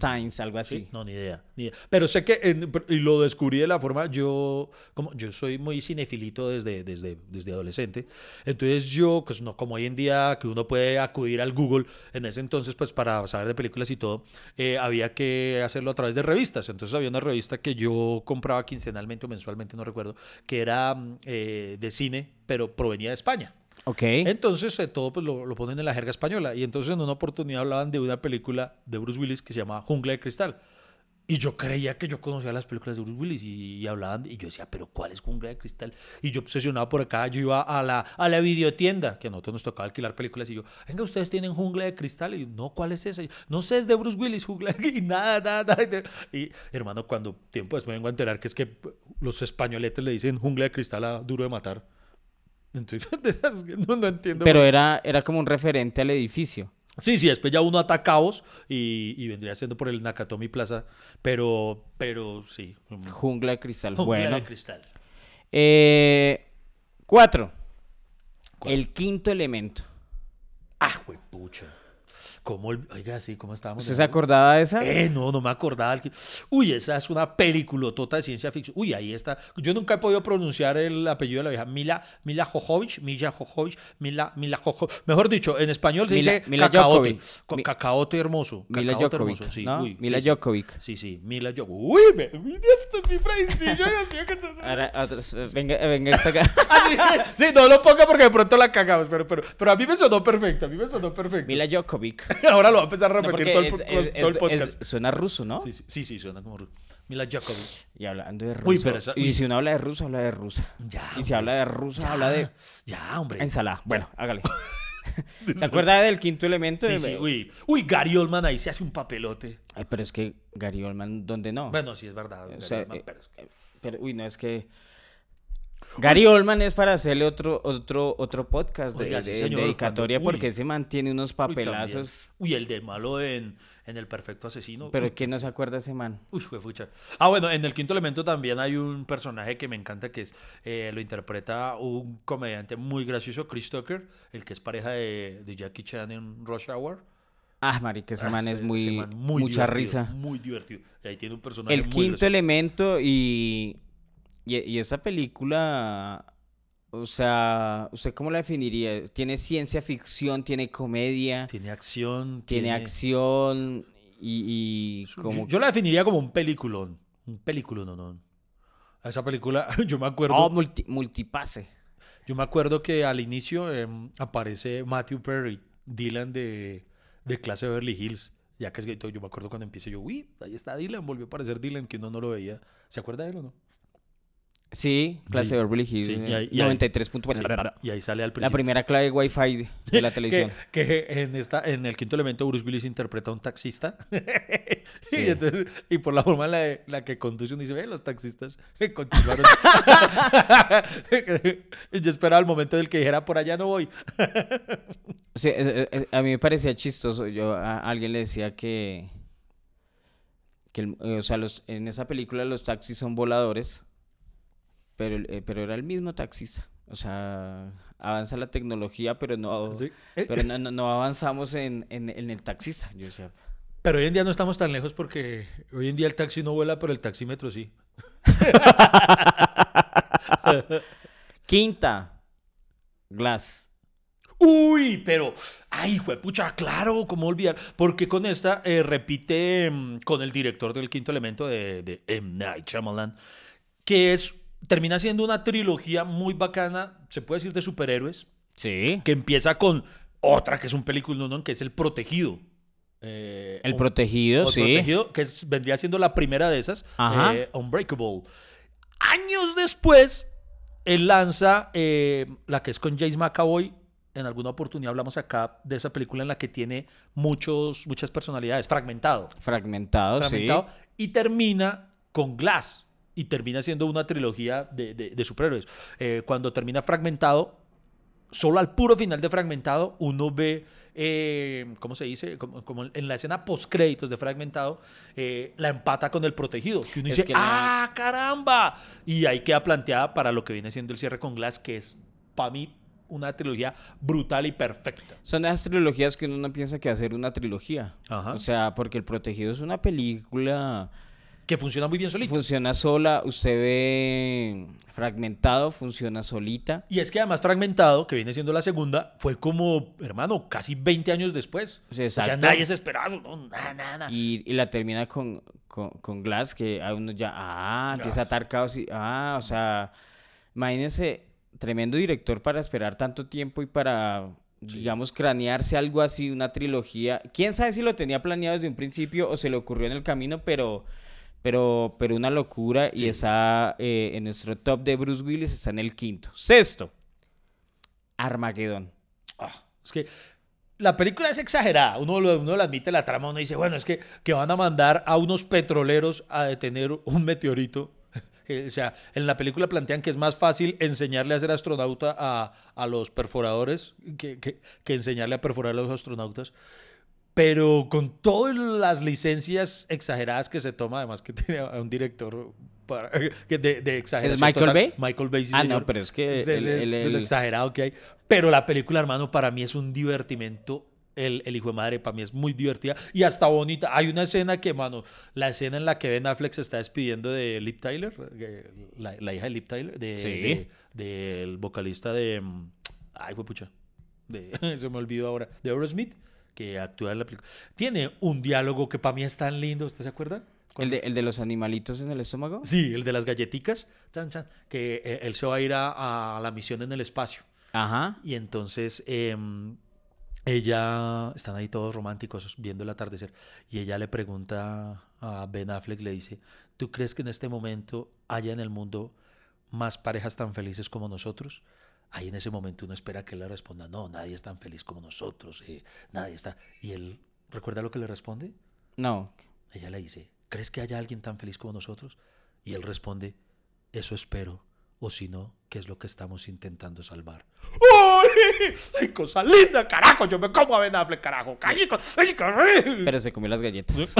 Times, algo así. Sí, no, ni idea, ni idea. Pero sé que, en- y lo descubrí de la forma, yo, como, yo soy muy cinefilito desde, desde, desde adolescente, entonces yo, pues no como hoy en día que uno puede acudir al Google, en ese entonces, pues para saber de películas y todo, eh, había que hacerlo a través de revistas, entonces había una revista que yo compraba quincenalmente o mensualmente, no recuerdo, que era mm, eh, de cine, pero provenía de España. Ok. Entonces eh, todo pues, lo, lo ponen en la jerga española. Y entonces en una oportunidad hablaban de una película de Bruce Willis que se llama Jungla de Cristal. Y yo creía que yo conocía las películas de Bruce Willis y, y hablaban, y yo decía, pero ¿cuál es Jungla de Cristal? Y yo obsesionado por acá, yo iba a la, a la videotienda, que a nosotros nos tocaba alquilar películas, y yo, venga, ¿ustedes tienen Jungla de Cristal? Y yo, no, ¿cuál es esa? Y yo, no sé, es de Bruce Willis, Jungla Y nada, nada, nada. Y hermano, cuando tiempo después vengo a enterar que es que los españoletes le dicen Jungla de Cristal a Duro de Matar. Entonces, de esas que no, no entiendo. Pero era, era como un referente al edificio. Sí, sí, después ya uno ataca caos y, y vendría siendo por el Nakatomi Plaza, pero, pero sí. Jungla de cristal. Jungla bueno. de cristal. Eh, cuatro. ¿Cuál? El quinto elemento. Ah, pucha. ¿Cómo? el- Oiga, sí, ¿cómo estábamos? ¿Usted se acordaba de esa? Eh, no, no me acordaba. Uy, esa es una peliculotota de ciencia ficción. Uy, ahí está. Yo nunca he podido pronunciar el apellido de la vieja. Mila, Mila Jojovic, Mila Jojovic, Mila, Mila Jojovic. Mejor dicho, en español se Mila- dice Mila cacaote. Jokovic. Co- Mi- cacaote hermoso. Mila cacaote Jokovic, hermoso, sí. ¿no? uy, Mila sí. Jokovic. Sí, sí, Mila Jokovic. Uy, me, uy, esto es mi. Ahora, otros, eh, venga, eh, venga, saca. Ah, sí, sí, no lo ponga porque de pronto la cagamos, pero, pero, pero a mí me sonó perfecto, a mí me sonó perfecto. Mila Jokovic. Ahora lo voy a empezar a repetir todo el, es- po- es- todo el es- podcast. es- suena ruso, ¿no? Sí, sí, sí, sí, suena como ru- Mila Djokovic. Y hablando de ruso. Uy, pero esa- Y si uno habla de ruso, habla de rusa. Ya, Y si hombre. habla de ruso, Ya, habla de Ya, hombre. ensalada. Bueno, hágale. ¿Se acuerda del quinto elemento? Sí, sí, uy. Uy, Gary Oldman ahí se hace un papelote. Ay, pero es que Gary Oldman, ¿dónde no? Bueno, sí, es verdad. O Gary sea, Oldman, eh, pero es que- eh, pero, uy, no, es que... Gary Oldman es para hacerle otro, otro, otro podcast de, Oiga, sí, de- señor, dedicatoria cuando- uy. porque ese mantiene unos uy, también. papelazos. Uy, el de malo en, en El Perfecto Asesino. Pero ¿quién no se acuerda de ese man? Uy, fue fucha. Ah, bueno, en el quinto elemento también hay un personaje que me encanta que es eh, lo interpreta un comediante muy gracioso, Chris Tucker, el que es pareja de, de Jackie Chan en Rush Hour. Ah, marica, ese Ah, man es ese- muy... man mucha divertido, risa. Muy divertido. Y ahí tiene un personaje El muy quinto gracioso. elemento y, y, y esa película, o sea, ¿usted cómo la definiría? ¿Tiene ciencia ficción, tiene comedia, Tiene acción. tiene acción y, y como... Yo, yo la definiría como un peliculón. Un peliculón, no, no. Esa película, yo me acuerdo. Oh, multi- multipase. Yo me acuerdo que al inicio em, aparece Matthew Perry, Dylan de, de clase Beverly Hills. Ya que es gay, yo me acuerdo cuando empieza yo, uy, ahí está Dylan, volvió a aparecer Dylan, que uno no lo veía. ¿Se acuerda de él o no? Sí, clase Sí, de Beverly Hills, sí, y ahí- y ahí- 93 puntos. Sí, y ahí sale al La principio. primera clave Wi-Fi de la televisión. Que, que en, esta, en el quinto elemento Bruce Willis interpreta a un taxista. Y, entonces, y por la forma en la, de- la que conduce uno dice, ve, los taxistas continuaron. Y Yo esperaba el momento del que dijera, por allá no voy. Sí, a mí me parecía chistoso. Yo a alguien le decía que, que el- eh, o sea, los, en esa película los taxis son voladores, pero, eh, pero era el mismo taxista. O sea, avanza la tecnología, pero no, ¿Sí? Eh, pero no, no- no avanzamos en, en- en el taxista. Yo decía, Pero hoy en día no estamos tan lejos porque hoy en día el taxi no vuela, pero el taxímetro sí. quinta, Glass. Uy, pero, ay, pucha, claro, cómo olvidar. Porque con esta eh, repite mm, con el director del quinto elemento de, de M. Night Shyamalan, que es, termina siendo una trilogía muy bacana, se puede decir de superhéroes, Sí. que empieza con otra que es un película, ¿no? que es El Protegido. Eh, El protegido, sí. Protegido, que es- vendría siendo la primera de esas, Ajá. eh, Unbreakable. Años después, él lanza eh, la que es con James McAvoy. En alguna oportunidad hablamos acá de esa película en la que tiene muchos, muchas personalidades, fragmentado. Fragmentado, fragmentado sí. y termina con Glass. Y termina siendo una trilogía de, de- de superhéroes. Eh, cuando termina fragmentado, solo al puro final de Fragmentado uno ve, eh, ¿cómo se dice? Como, como en la escena post créditos de Fragmentado, eh, la empata con el protegido. Que uno Es dice, que la- ¡ah, caramba! Y ahí queda planteada para lo que viene siendo el cierre con Glass, que es para mí una trilogía brutal y perfecta. Son esas trilogías que uno no piensa que va a ser una trilogía. Ajá. O sea, porque El Protegido es una película... Que funciona muy bien solito. Funciona sola, usted ve fragmentado, funciona solita. Y es que además Fragmentado, que viene siendo la segunda, fue como, hermano, casi 20 años después. O sea, nadie se esperaba. No, nada, nada. Y, y la termina con, con, con Glass, que a uno ya, ah, empieza a atar caos y, ah, o sea, imagínense tremendo director para esperar tanto tiempo y para, digamos, cranearse algo así, una trilogía. Quién sabe si lo tenía planeado desde un principio o se le ocurrió en el camino, pero, pero, pero una locura. Y está eh, en nuestro top de Bruce Willis, está en el quinto. Sexto, Armagedón. Ah, es que la película es exagerada. Uno lo, uno lo admite la trama, uno dice, bueno, es que, que van a mandar a unos petroleros a detener un meteorito. Eh, O sea, en la película plantean que es más fácil enseñarle a ser astronauta a, a los perforadores que, que- que enseñarle a perforar a los astronautas. Pero con todas las licencias exageradas que se toma, además que tiene a un director para- de, de exageración. Michael total. Bay? Michael Bay, sí, Ah, no, pero es que el- es el- lo exagerado que hay. Pero la película, hermano, para mí es un divertimento. El, el hijo de madre, para mí es muy divertida y hasta bonita. Hay una escena que, mano, la escena en la que Ben Affleck se está despidiendo de Lip Tyler, que- la, la hija de Lip Tyler, de, Sí. de- del vocalista de. mm, Ay, fue pucha. De, se me olvidó ahora. De Aerosmith, que actúa en la película. Tiene un diálogo que para mí es tan lindo. ¿Usted se acuerda? ¿El de, el de los animalitos en el estómago? Sí, el de las galletitas. Chan, chan, que eh, él se va a ir a- a la misión en el espacio. Ajá. Y entonces em, ella, están ahí todos románticos viendo el atardecer, y ella le pregunta a Ben Affleck, le dice, ¿tú crees que en este momento haya en el mundo más parejas tan felices como nosotros? Ahí en ese momento uno espera que él le responda, no, nadie es tan feliz como nosotros, eh, nadie está. Y él, ¿recuerda lo que le responde? No. Ella le dice, ¿crees que haya alguien tan feliz como nosotros? Y él responde, eso espero, o si no, ¿qué es lo que estamos intentando salvar? ¡Uy! ¡Ay, cosa linda, carajo! Yo me como a Ben Affleck, carajo. ¡Ay, qué- Pero se comió las galletas.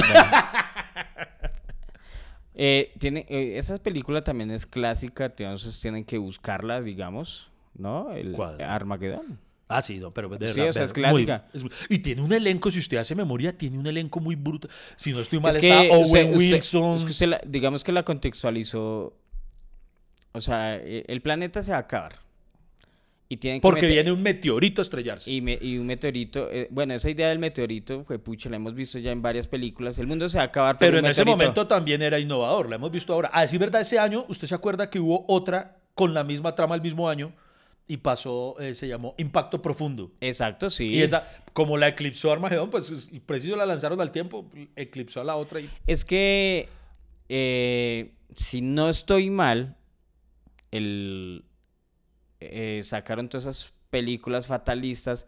Eh, tiene, eh, esa película también es clásica, entonces tienen que buscarla, digamos, ¿no? El ¿Cuál? Armagedón. Ah, sí, no, pero de Sí, verdad, o sea, es muy- clásica. es y tiene un elenco, si usted hace memoria, tiene un elenco muy bruto. Si no estoy mal, Es está que Owen usted- usted- Wilson. es que usted la- digamos que la contextualizó. O sea, eh, el planeta se va a acabar. Y tienen que porque meter- viene un meteorito a estrellarse. Y, me- y un meteorito, eh, bueno, esa idea del meteorito, pues pucha, la hemos visto ya en varias películas. El mundo se va a acabar Pero en ese momento también era innovador, la hemos visto ahora. A decir verdad, ese año, ¿usted se acuerda que hubo otra con la misma trama el mismo año? Y pasó, eh, se llamó Impacto Profundo. Exacto, sí. Y esa, como la eclipsó Armagedón, pues es- preciso la lanzaron al tiempo, eclipsó a la otra y... Es que, eh, si no estoy mal, el, eh, sacaron todas esas películas fatalistas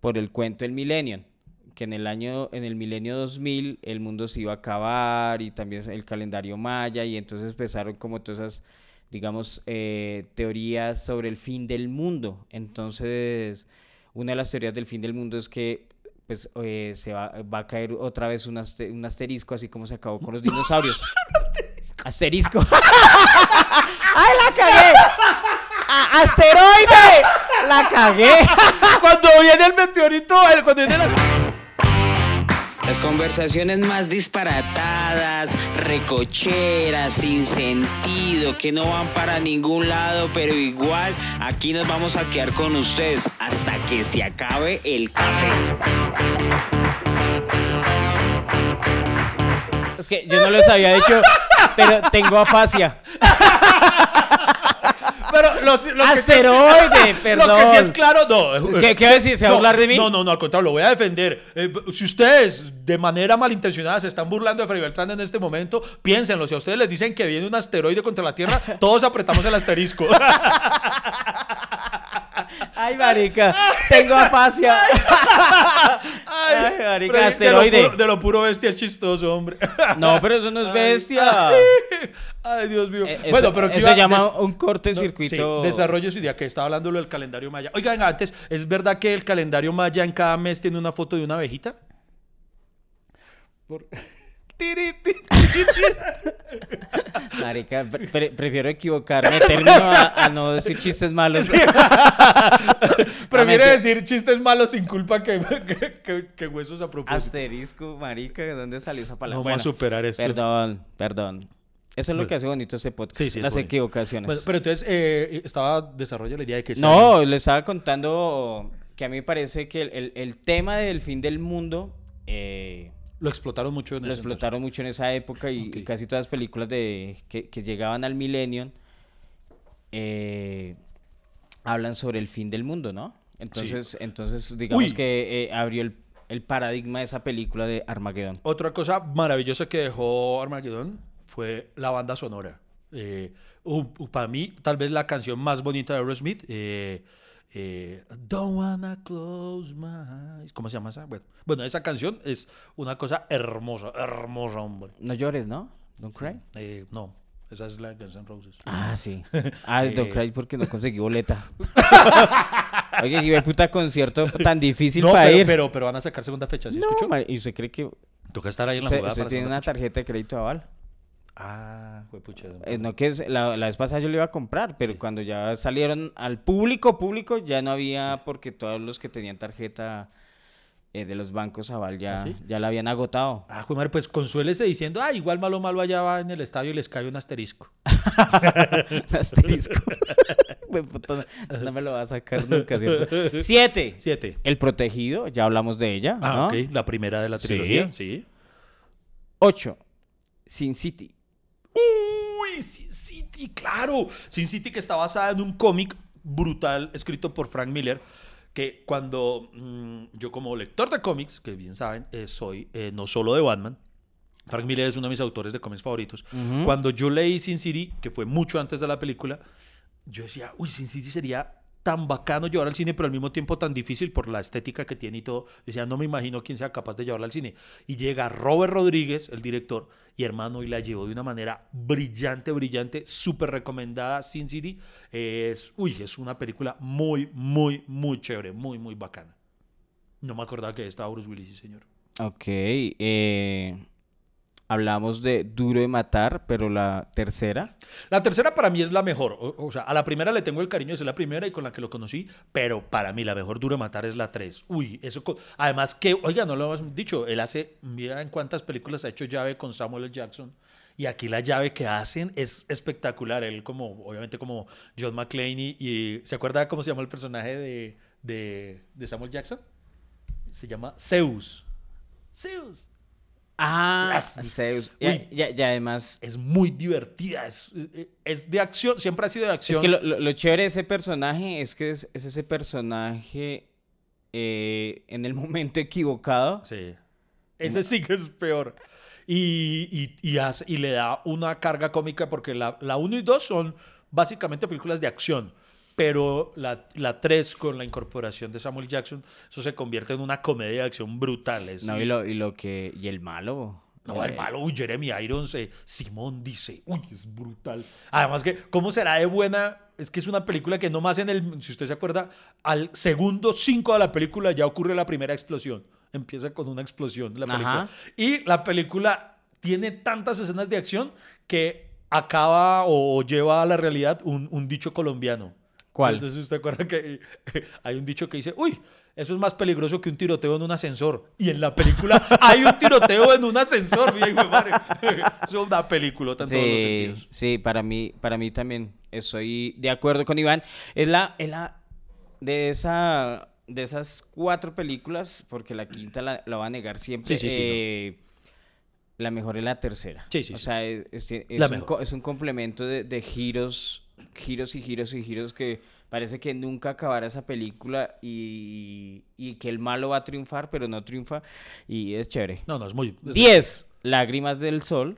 por el cuento del Millennium, que en el año, en el milenio 2000 el mundo se iba a acabar y también el calendario maya y entonces empezaron como todas esas, digamos, eh, teorías sobre el fin del mundo. Entonces, una de las teorías del fin del mundo es que pues eh, se va, va a caer otra vez un, aste- un asterisco, así como se acabó con los dinosaurios. asterisco. ¡Ay, la cagué! ¡A- ¡Asteroide! ¡La cagué! Cuando viene el meteorito, el- cuando viene la... Las conversaciones más disparatadas, recocheras, sin sentido, que no van para ningún lado, pero igual aquí nos vamos a quedar con ustedes hasta que se acabe el café. Es que yo no les había dicho, pero tengo afasia. Pero lo, lo que Asteroide, Lo que sí perdón. es claro, no. ¿Qué- qué va a decir? ¿Se va a No, burlar de mí? No, no, no, al contrario, lo voy a defender. Eh, si ustedes de manera malintencionada se están burlando de Freddy Beltrán en este momento, piénsenlo. Si a ustedes les dicen que viene un asteroide contra la Tierra, todos apretamos el asterisco. Ay, marica, tengo afasia. Ay, marica, Freddy, de lo asteroide. puro- De lo puro bestia es chistoso, hombre. No, pero eso no es bestia. Ay, Dios mío. Eh, eso- bueno, pero que eso iba- se llama des- un No, cortocircuito. sí, desarrollo su idea, que estaba hablando lo del calendario maya. Oigan, antes, ¿es verdad que el calendario maya en cada mes tiene una foto de una abejita? Por-. Marica, pre- pre- prefiero equivocarme. Termino a, a no decir chistes malos. Realmente- decir chistes malos sin culpa que, que, que- que huesos a propósito. Asterisco, marica, ¿de dónde salió esa palabra? No vamos a superar esto. Perdón, perdón. Eso es lo que hace bonito este podcast. Sí, sí, es las equivocaciones. Bueno, pero entonces, eh, estaba desarrollando la idea de que... sea- No, le estaba contando que a mí me parece que el, el- el tema del fin del mundo eh, Lo explotaron mucho en lo explotaron mucho en esa época y, Ok. y casi todas las películas de, que, que llegaban al Millennium eh, hablan sobre el fin del mundo, ¿no? Entonces, entonces digamos Uy. que eh, abrió el, el paradigma de esa película de Armageddon. Otra cosa maravillosa que dejó Armageddon fue la banda sonora. Eh, uh, uh, para mí, tal vez la canción más bonita de Aerosmith. eh, eh, Don't wanna close my eyes. ¿Cómo se llama esa? Bueno, bueno, esa canción es una cosa hermosa, hermosa, hombre. No llores, ¿no? Don't cry. Eh, no, esa es la de Guns N' Roses. Ah, sí. Ah, Don't Eh. cry porque no conseguí boleta. Oye, qué puta concierto tan difícil No, para pero, ir. pero, pero van a sacar segunda fecha, ¿sí no, escuchó? ¿y usted cree que Toca estar ahí en la usted, jugada para tiene una fecha. tarjeta de crédito aval? Ah, fue pucha. Eh, no que es, la, la vez pasada yo le iba a comprar, pero cuando ya salieron al público, público, ya no había, porque todos los que tenían tarjeta eh, de los bancos aval ya, ¿Ah, sí? ya la habían agotado. Ah, madre, pues consuélese diciendo, ah, igual malo malo allá va en el estadio y les cae un asterisco. Asterisco. Güey, puta, no, no me lo va a sacar nunca, ¿cierto? Siete. Siete. El protegido, ya hablamos de ella. Ah, ¿no? ok, la primera de la Sí. trilogía, sí. Ocho. Sin City. Uy, Sin City, claro. Sin City que está basada en un cómic brutal escrito por Frank Miller. Que cuando mm, yo como lector de cómics, que bien saben, eh, soy eh, no solo de Batman, Frank Miller es uno de mis autores de cómics favoritos. Ujú. Cuando yo leí Sin City, que fue mucho antes de la película, yo decía, uy, Sin City sería tan bacano llevar al cine, pero al mismo tiempo tan difícil por la estética que tiene y todo. Decía, no me imagino quién sea capaz de llevarla al cine. Y llega Robert Rodríguez, el director, y hermano, y la llevó de una manera brillante, brillante, súper recomendada. Sin City es, uy, es una película muy, muy, muy chévere, muy, muy bacana. No me acordaba que estaba Bruce Willis, sí, señor. Ok. eh, hablamos de Duro de Matar, pero la tercera. La tercera para mí es la mejor. O, sea, a la primera le tengo el cariño, es la primera y con la que lo conocí, pero para mí la mejor duro de matar es la 3. Uy, eso. Además que, oiga, no lo hemos dicho, él hace, mira en cuántas películas ha hecho llave con Samuel L. Jackson. Y aquí la llave que hacen es espectacular. Él como, obviamente como John McClane y, y- ¿se acuerda cómo se llama el personaje de, de, de Samuel Jackson? Se llama Zeus. Zeus. Ah, Sí, Zeus. uy. Y, y- y además, Es muy divertida, es, es de acción, siempre ha sido de es acción. que lo, lo- lo chévere de ese personaje es que es, es ese personaje eh, en el momento equivocado. Sí. Ese sí que es peor. Y, y, y hace- y le da una carga cómica porque la 1 y 2 son básicamente películas de acción. Pero la 3 con la incorporación de Samuel Jackson, eso se convierte en una comedia de acción brutal. No, y lo, y lo que. Y el malo. No, el eh, malo, uy, Jeremy Irons, eh, Simón dice, uy, es brutal. Además que, ¿cómo será de buena? Es que es una película que no más en el, si usted se acuerda, al segundo cinco de la película ya ocurre la primera explosión. Empieza con una explosión la película. Ajá. Y la película tiene tantas escenas de acción que acaba o lleva a la realidad un, un dicho colombiano. ¿Cuál? Entonces usted acuerda que hay un dicho que dice, uy, eso es más peligroso que un tiroteo en un ascensor. Y en la película hay un tiroteo en un ascensor, viejo de madre. Es una película en todos los Sí, sentidos. sí, para mí, para mí también estoy de acuerdo con Iván. Es la, es la de esa, de esas cuatro películas, porque la quinta la, la va a negar siempre. Sí, sí, sí, eh, La mejor es la tercera. Sí, sí, O sí. sea, es, es- es un, es un complemento de, de giros, giros y giros y giros que parece que nunca acabará esa película y, y que el malo va a triunfar, pero no triunfa y es chévere. No, no, es muy... es- 10. Lágrimas del Sol,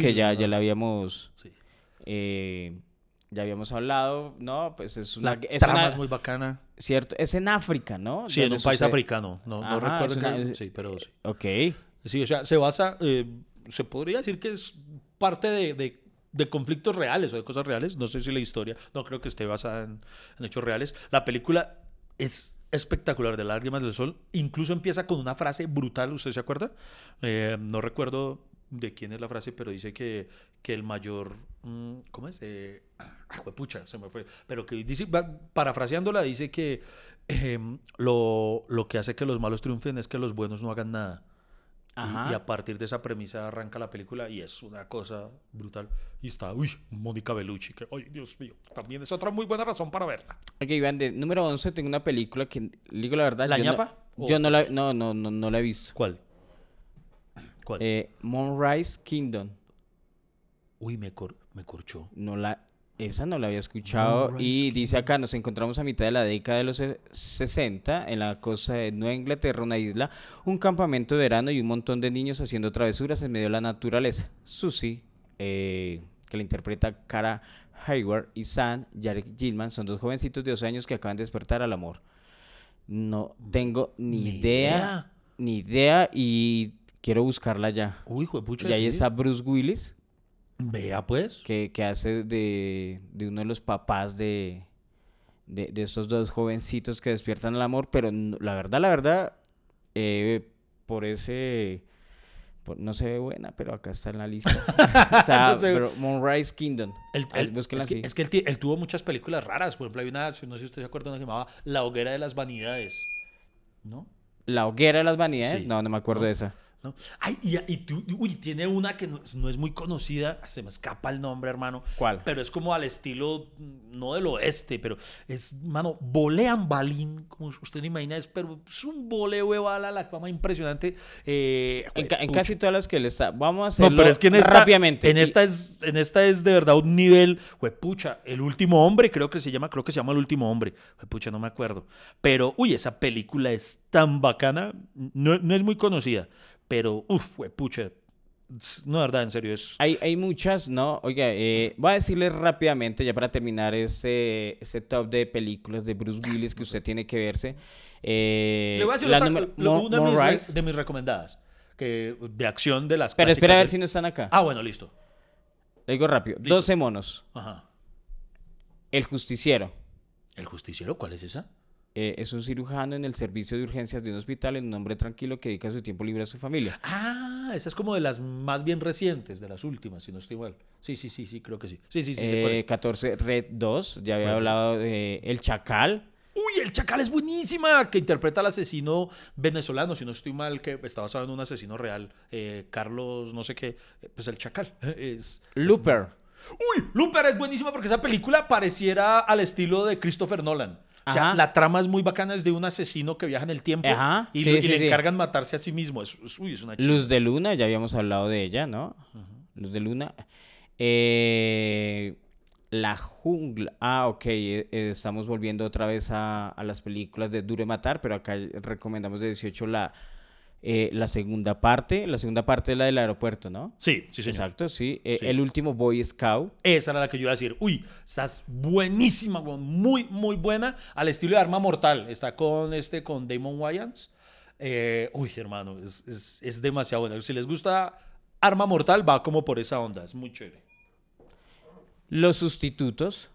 que ya, ya la habíamos Sí. eh, ya habíamos hablado, ¿no? Pues es una, La es trama una- es muy bacana. cierto, es en África, ¿no? Sí, en un país africano. No, no recuerdo una- Sí, pero sí. Ok. Sí, o sea, se basa, eh, se podría decir que es parte de, de- de conflictos reales o de cosas reales. No sé si la historia, no creo que esté basada en, hechos reales. La película es espectacular de Lágrimas del Sol. Incluso empieza con una frase brutal, ¿usted se acuerda? Eh, no recuerdo de quién es la frase, pero dice que, que el mayor, mm, ¿cómo es? Eh, ah, pucha, se me fue. Pero que dice, parafraseándola, dice que em, lo, lo que hace que los malos triunfen es que los buenos no hagan nada. Y- Ajá. Y, a partir de esa premisa arranca la película y es una cosa brutal. Y está, uy, Mónica Bellucci, que, ay, Dios mío, también es otra muy buena razón para verla. Ok, Iván, de número 11 tengo una película que, digo la verdad, ¿La yo, ñapa? no, ¿O- yo no la, no, no, no, no la he visto. ¿Cuál? ¿Cuál? Eh, Moonrise Kingdom, uy, me, cor- me corchó. no la, Esa no la había escuchado y dice acá, nos encontramos a mitad de la década de los se- 60 en la costa de Nueva Inglaterra, una isla, un campamento de verano y un montón de niños haciendo travesuras en medio de la naturaleza. Susie, eh, que la interpreta Cara Hayward, y Sam, Jarek Gilman, son dos jovencitos de 12 años que acaban de despertar al amor. No tengo ni, Ni idea, idea. ni idea y quiero buscarla ya. Uy, juepucha. Y ahí sí. está Bruce Willis Vea, pues. que, que hace de, de uno de los papás de, de, de estos dos jovencitos que despiertan el amor, pero no- la verdad, la verdad, eh, por ese... por- no se ve buena, pero acá está en la lista. o sea, No pero Moonrise Kingdom. El- el- es, que, así. es que él, tuvo muchas películas raras. Por ejemplo, hay una, no sé si usted se acuerda, una que se llamaba La hoguera de las vanidades. ¿No? La hoguera de las vanidades. Sí. No, no me acuerdo No. de esa. ¿No? Ay, y, y tú- uy, tiene una que no, es- no es muy conocida, se me escapa el nombre, hermano. ¿Cuál? Pero es como al estilo, mm, no del oeste, pero es, mano, volean balín, como usted no imagina, es, pero es un voleo de bala, la cama impresionante. Eh, En, ca- en casi todas las que él está. Vamos a hacerlo No, pero es que en esta, rápidamente. En Y- esta, es, en esta es de verdad un nivel, pucha, el último hombre, creo que se llama, creo que se llama el último hombre, pucha, no me acuerdo. Pero, uy, esa película es tan bacana, no, no es muy conocida, pero, uff, pucha, no, verdad, en serio, es... Hay, hay muchas, ¿no? Oiga, eh, voy a decirles rápidamente, ya para terminar este, este top de películas de Bruce Willis que usted tiene que verse. Eh, Le voy a decir la otra- número- lo- Mo- una de mis, de recomendadas, que, de acción de las Pero espera a ver de- si no están acá. Ah, bueno, listo. Le digo rápido. Listo. 12 monos. Ajá. El justiciero. ¿El justiciero? ¿Cuál es esa? Eh, es un cirujano en el servicio de urgencias de un hospital, en un hombre tranquilo que dedica su tiempo libre a su familia. Ah, esa es como de las más bien recientes, de las últimas, si no estoy mal. Sí, sí, sí, sí, creo que sí. Sí, sí, sí. sé cuál Eh, es. 14, Red 2. Ya había hablado de El Chacal. Uy, el Chacal es buenísima, que interpreta al asesino venezolano, si no estoy mal, que está basado en un asesino real, eh, Carlos, no sé qué, pues el Chacal. Es, Looper. Uy, Looper es buenísima porque esa película pareciera al estilo de Christopher Nolan. O sea, Ajá. la trama es muy bacana, es de un asesino que viaja en el tiempo Ajá, y, sí, lo- y sí, le sí. encargan matarse a sí mismo. Es, es- uy, es una. Luz de Luna, ya habíamos hablado de ella, ¿no? Luz de Luna. Eh, la jungla. Ah, ok. eh, eh, estamos volviendo otra vez a, a las películas de Duro de Matar, pero acá recomendamos de 18 la, eh, la segunda parte. La segunda parte es la del aeropuerto, ¿no? Sí, sí, señor. Exacto, sí. Eh, Sí. El último Boy Scout. Esa era la que yo iba a decir. Uy, estás buenísima, muy, muy buena. Al estilo de Arma Mortal. Está con este, con Damon Wayans. Eh, uy, hermano, es, es- es demasiado bueno. Si les gusta Arma Mortal, va como por esa onda. Es muy chévere. Los sustitutos.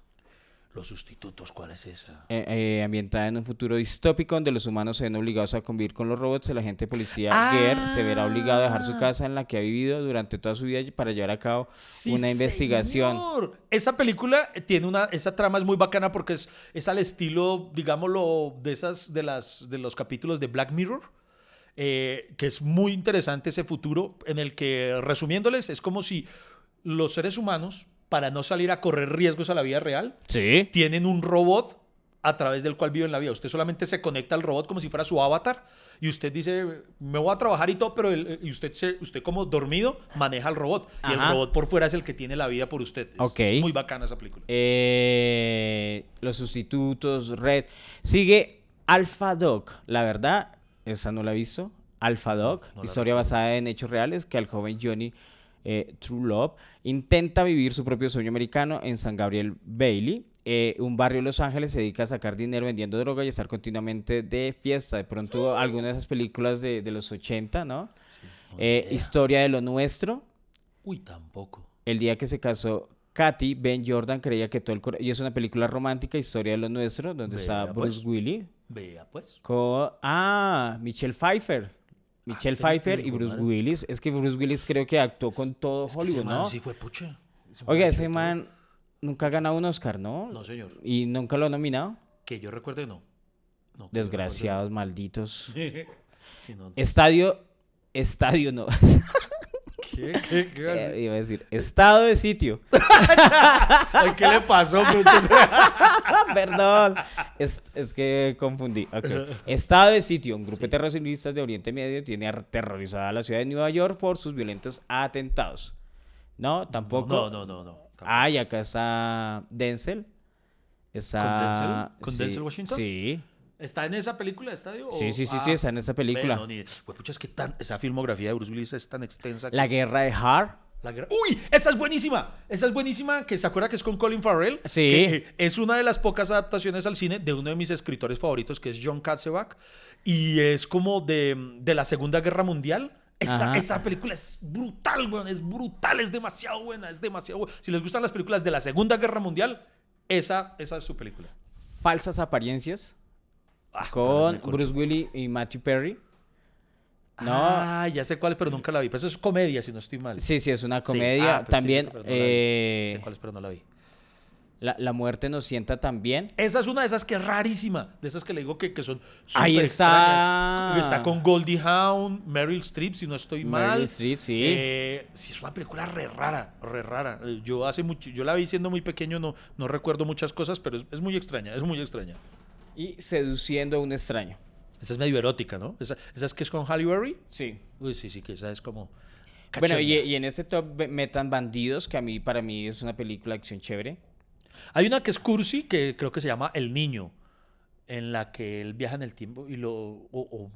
Los sustitutos, ¿cuál es esa? eh, eh, ambientada en un futuro distópico donde los humanos se ven obligados a convivir con los robots, el agente policía Ah. Gare se verá obligado a dejar su casa en la que ha vivido durante toda su vida para llevar a cabo Sí, una investigación. señor. Esa película tiene una, esa trama es muy bacana porque es, es al estilo, digámoslo, de esas, de las, de los capítulos de Black Mirror. eh, que es muy interesante ese futuro en el que, resumiéndoles, es como si los seres humanos, para no salir a correr riesgos a la vida real, Sí. tienen un robot a través del cual viven la vida. Usted solamente se conecta al robot como si fuera su avatar y usted dice, me voy a trabajar y todo, pero el- y usted, se- usted como dormido maneja al robot y el robot por fuera es el que tiene la vida por usted. Es, muy bacana esa película. Eh, los sustitutos, Red. Sigue Alpha Dog. La verdad, esa no la he visto. Alpha Dog, no historia basada en hechos reales que al joven Johnny eh, True Love intenta vivir su propio sueño americano en San Gabriel Bailey. eh, un barrio de Los Ángeles se dedica a sacar dinero vendiendo droga y estar continuamente de fiesta. De pronto, alguna de esas películas de, de los 80, ¿no? Eh, historia de lo nuestro. Uy, tampoco. El día que se casó Katy, Ben Jordan creía que todo el... Y es una película romántica, historia de lo nuestro, donde está Bruce pues. Willis. Vea, pues. Con... Ah, Michelle Pfeiffer. Michelle Ah, Pfeiffer y Bruce madre. Willis. Es que Bruce Willis creo que actuó con todo Es Hollywood, man ¿no? sí fue pucha. Ese Oiga, ese man nunca ha ganado un Oscar, ¿no? No, señor. Y nunca lo ha nominado. Que yo recuerde, no. No, Desgraciados, malditos. no. No. Estadio... Estadio no. ¿Qué? ¿Qué? ¿Qué va a decir? Eh, iba a decir, estado de sitio. Ay, ¿Qué le pasó? Pues, Perdón, es, es que confundí. Ok. Estado de sitio. Un grupo de terroristas de Oriente Medio tiene aterrorizada la ciudad de Nueva York por sus violentos atentados. No, tampoco. No, no, no, no. tampoco. Ah, y acá está Denzel. Está... ¿Con Denzel? ¿Con sí, Denzel Washington? Sí. ¿Está en esa película, estadio? o- Sí, sí, sí, Ah, sí, está en esa película. ve, no, ni- Güey, pucha, es que tan- esa filmografía de Bruce Willis es tan extensa. que- La guerra de Hart. La guerra- ¡Uy! Esa es buenísima. Esa es buenísima. Que se acuerda que es con Colin Farrell. Sí. Que, eh, es una de las pocas adaptaciones al cine de uno de mis escritores favoritos, que es John Katzenbach. Y es como de, de la Segunda Guerra Mundial. Esa, esa película es brutal, weón. Es brutal. Es demasiado buena. Es demasiado buena. Si les gustan las películas de la Segunda Guerra Mundial, esa, esa es su película. Falsas apariencias. Ah, con. Bruce Willis y Matthew Perry. No. Ah, ya sé cuál, pero nunca la vi. Pues eso es comedia, si no estoy mal. Sí, sí, es una Sí. comedia. Ah, pues sí, también sí, pero no eh, Sé cuál es, pero no la vi. la, la muerte nos sienta también. Esa es una de esas que es rarísima. De esas que le digo que, que son Ahí súper está. extrañas. Está con Goldie Hawn, Meryl Streep, si no estoy mal. Meryl Streep, sí. Eh, sí, es una película re rara, re rara. Eh, Yo hace mucho, yo la vi siendo muy pequeño, no, no recuerdo muchas cosas, pero es, es muy extraña, es muy extraña. Y seduciendo a un extraño. Esa es medio erótica, ¿no? Esa, esa es que es con Halle Berry. Sí. Uy, sí, sí, que esa es como... Bueno, y, y en ese top metan Bandidos, que a mí, para mí, es una película de acción chévere. Hay una que es cursi, que creo que se llama El Niño, en la que él viaja en el tiempo y lo... o- o-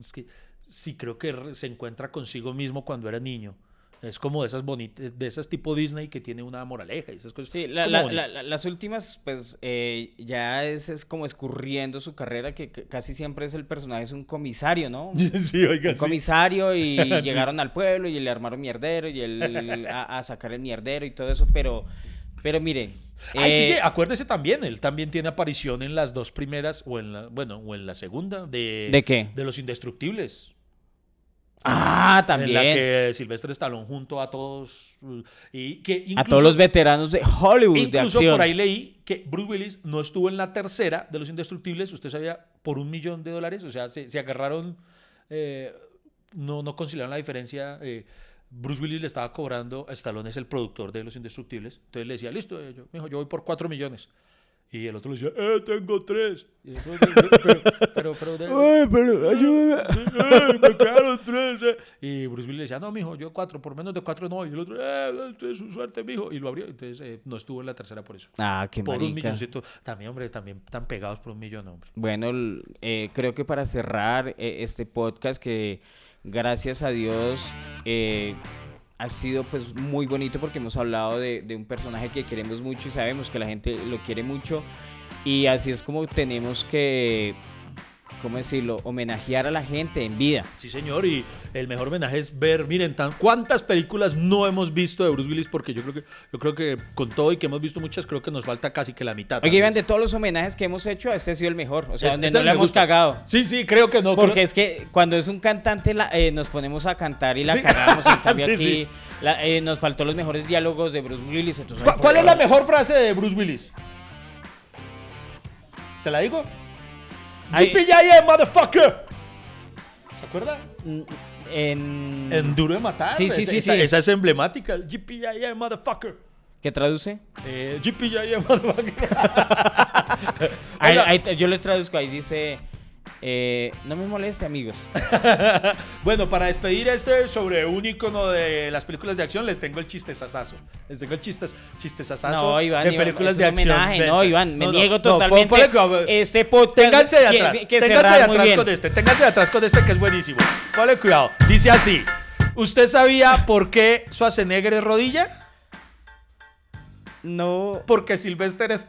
es que sí, creo que se encuentra consigo mismo cuando era niño. Es como de esas bonitas, de esas tipo Disney que tiene una moraleja y esas cosas. Sí, Es la- la- la- la- las últimas, pues, eh, ya es, es como escurriendo su carrera, que, que casi siempre es el personaje, es un comisario, ¿no? sí, oiga, Un sí. comisario y Sí. llegaron al pueblo y le armaron mierdero y él a, a sacar el mierdero y todo eso, pero, pero mire, Ay, eh, pille, acuérdese también, él también tiene aparición en las dos primeras, o en la, bueno, o en la segunda, de... ¿De qué? De Los Indestructibles. Ah, En la también, que Silvestre Stallone junto a todos... uh, Y que a incluso- todos los veteranos de Hollywood de Incluso acción. por ahí leí que Bruce Willis no estuvo en la tercera de Los Indestructibles, usted sabía, por un millón de dólares, o sea, se, se agarraron, eh, no, no conciliaron la diferencia. eh, Bruce Willis le estaba cobrando, Stallone es el productor de Los Indestructibles, entonces le decía, listo, eh, yo, mijo, yo voy por cuatro millones. Y el otro le decía, eh, tengo tres. Y el otro, pero, pero, pero, de- Ay, pero ayúdame. Sí, eh, me quedaron tres. eh. Y Bruce Willis le decía, no, mijo, yo cuatro, por menos de cuatro no. Y el otro, eh, es su suerte, mijo. Y lo abrió. Entonces eh, no estuvo en la tercera por eso. Ah, qué por un marica. milloncito. También, hombre, también tan pegados por un millón, hombre. Bueno, eh, creo que para cerrar eh, este podcast, que gracias a Dios eh, ha sido pues muy bonito porque hemos hablado de, de un personaje que queremos mucho y sabemos que la gente lo quiere mucho. Y así es como tenemos que, ¿cómo decirlo?, homenajear a la gente en vida. Sí, señor. Y el mejor homenaje es ver, miren, tan, cuántas películas no hemos visto de Bruce Willis, porque yo creo que, yo creo que con todo y que hemos visto muchas, creo que nos falta casi que la mitad. Oye, Iván, de todos los homenajes que hemos hecho, este ha sido el mejor, o sea, Este- donde este no le hemos gusta. cagado. Sí, sí, creo que no. Porque creo- es que cuando es un cantante la- eh, nos ponemos a cantar y la Sí. cagamos. En cambio Sí, aquí sí. la- eh, nos faltó los mejores diálogos de Bruce Willis. entonces, ¿Cu- ay, por ¿Cuál es la mejor frase de Bruce Willis? ¿Se la digo? Ay. ¡Yippee-yay-yay, motherfucker! ¿Se acuerda? En... En Duro de Matar. Sí, sí, esa, sí, esa- sí. esa es emblemática. Yippee-yay-yay, motherfucker. ¿Qué traduce? Eh, yippee-yay-yay, motherfucker. Ahí- yo le traduzco, ahí dice... eh, no me moleste, amigos. bueno, para despedir este sobre un icono de las películas de acción, les tengo el chistezazazo. Les tengo el chistes, chistezazazo No, Iván, de Iván, películas es de acción. homenaje. No, Iván, me no, niego no, totalmente. este podcast Ténganse de atrás. que ténganse cerrar de atrás con este. Ténganse de atrás con este que es buenísimo. Ponle cuidado. Dice así. ¿Usted sabía por qué Schwarzenegger es rodilla? No. Porque Sylvester es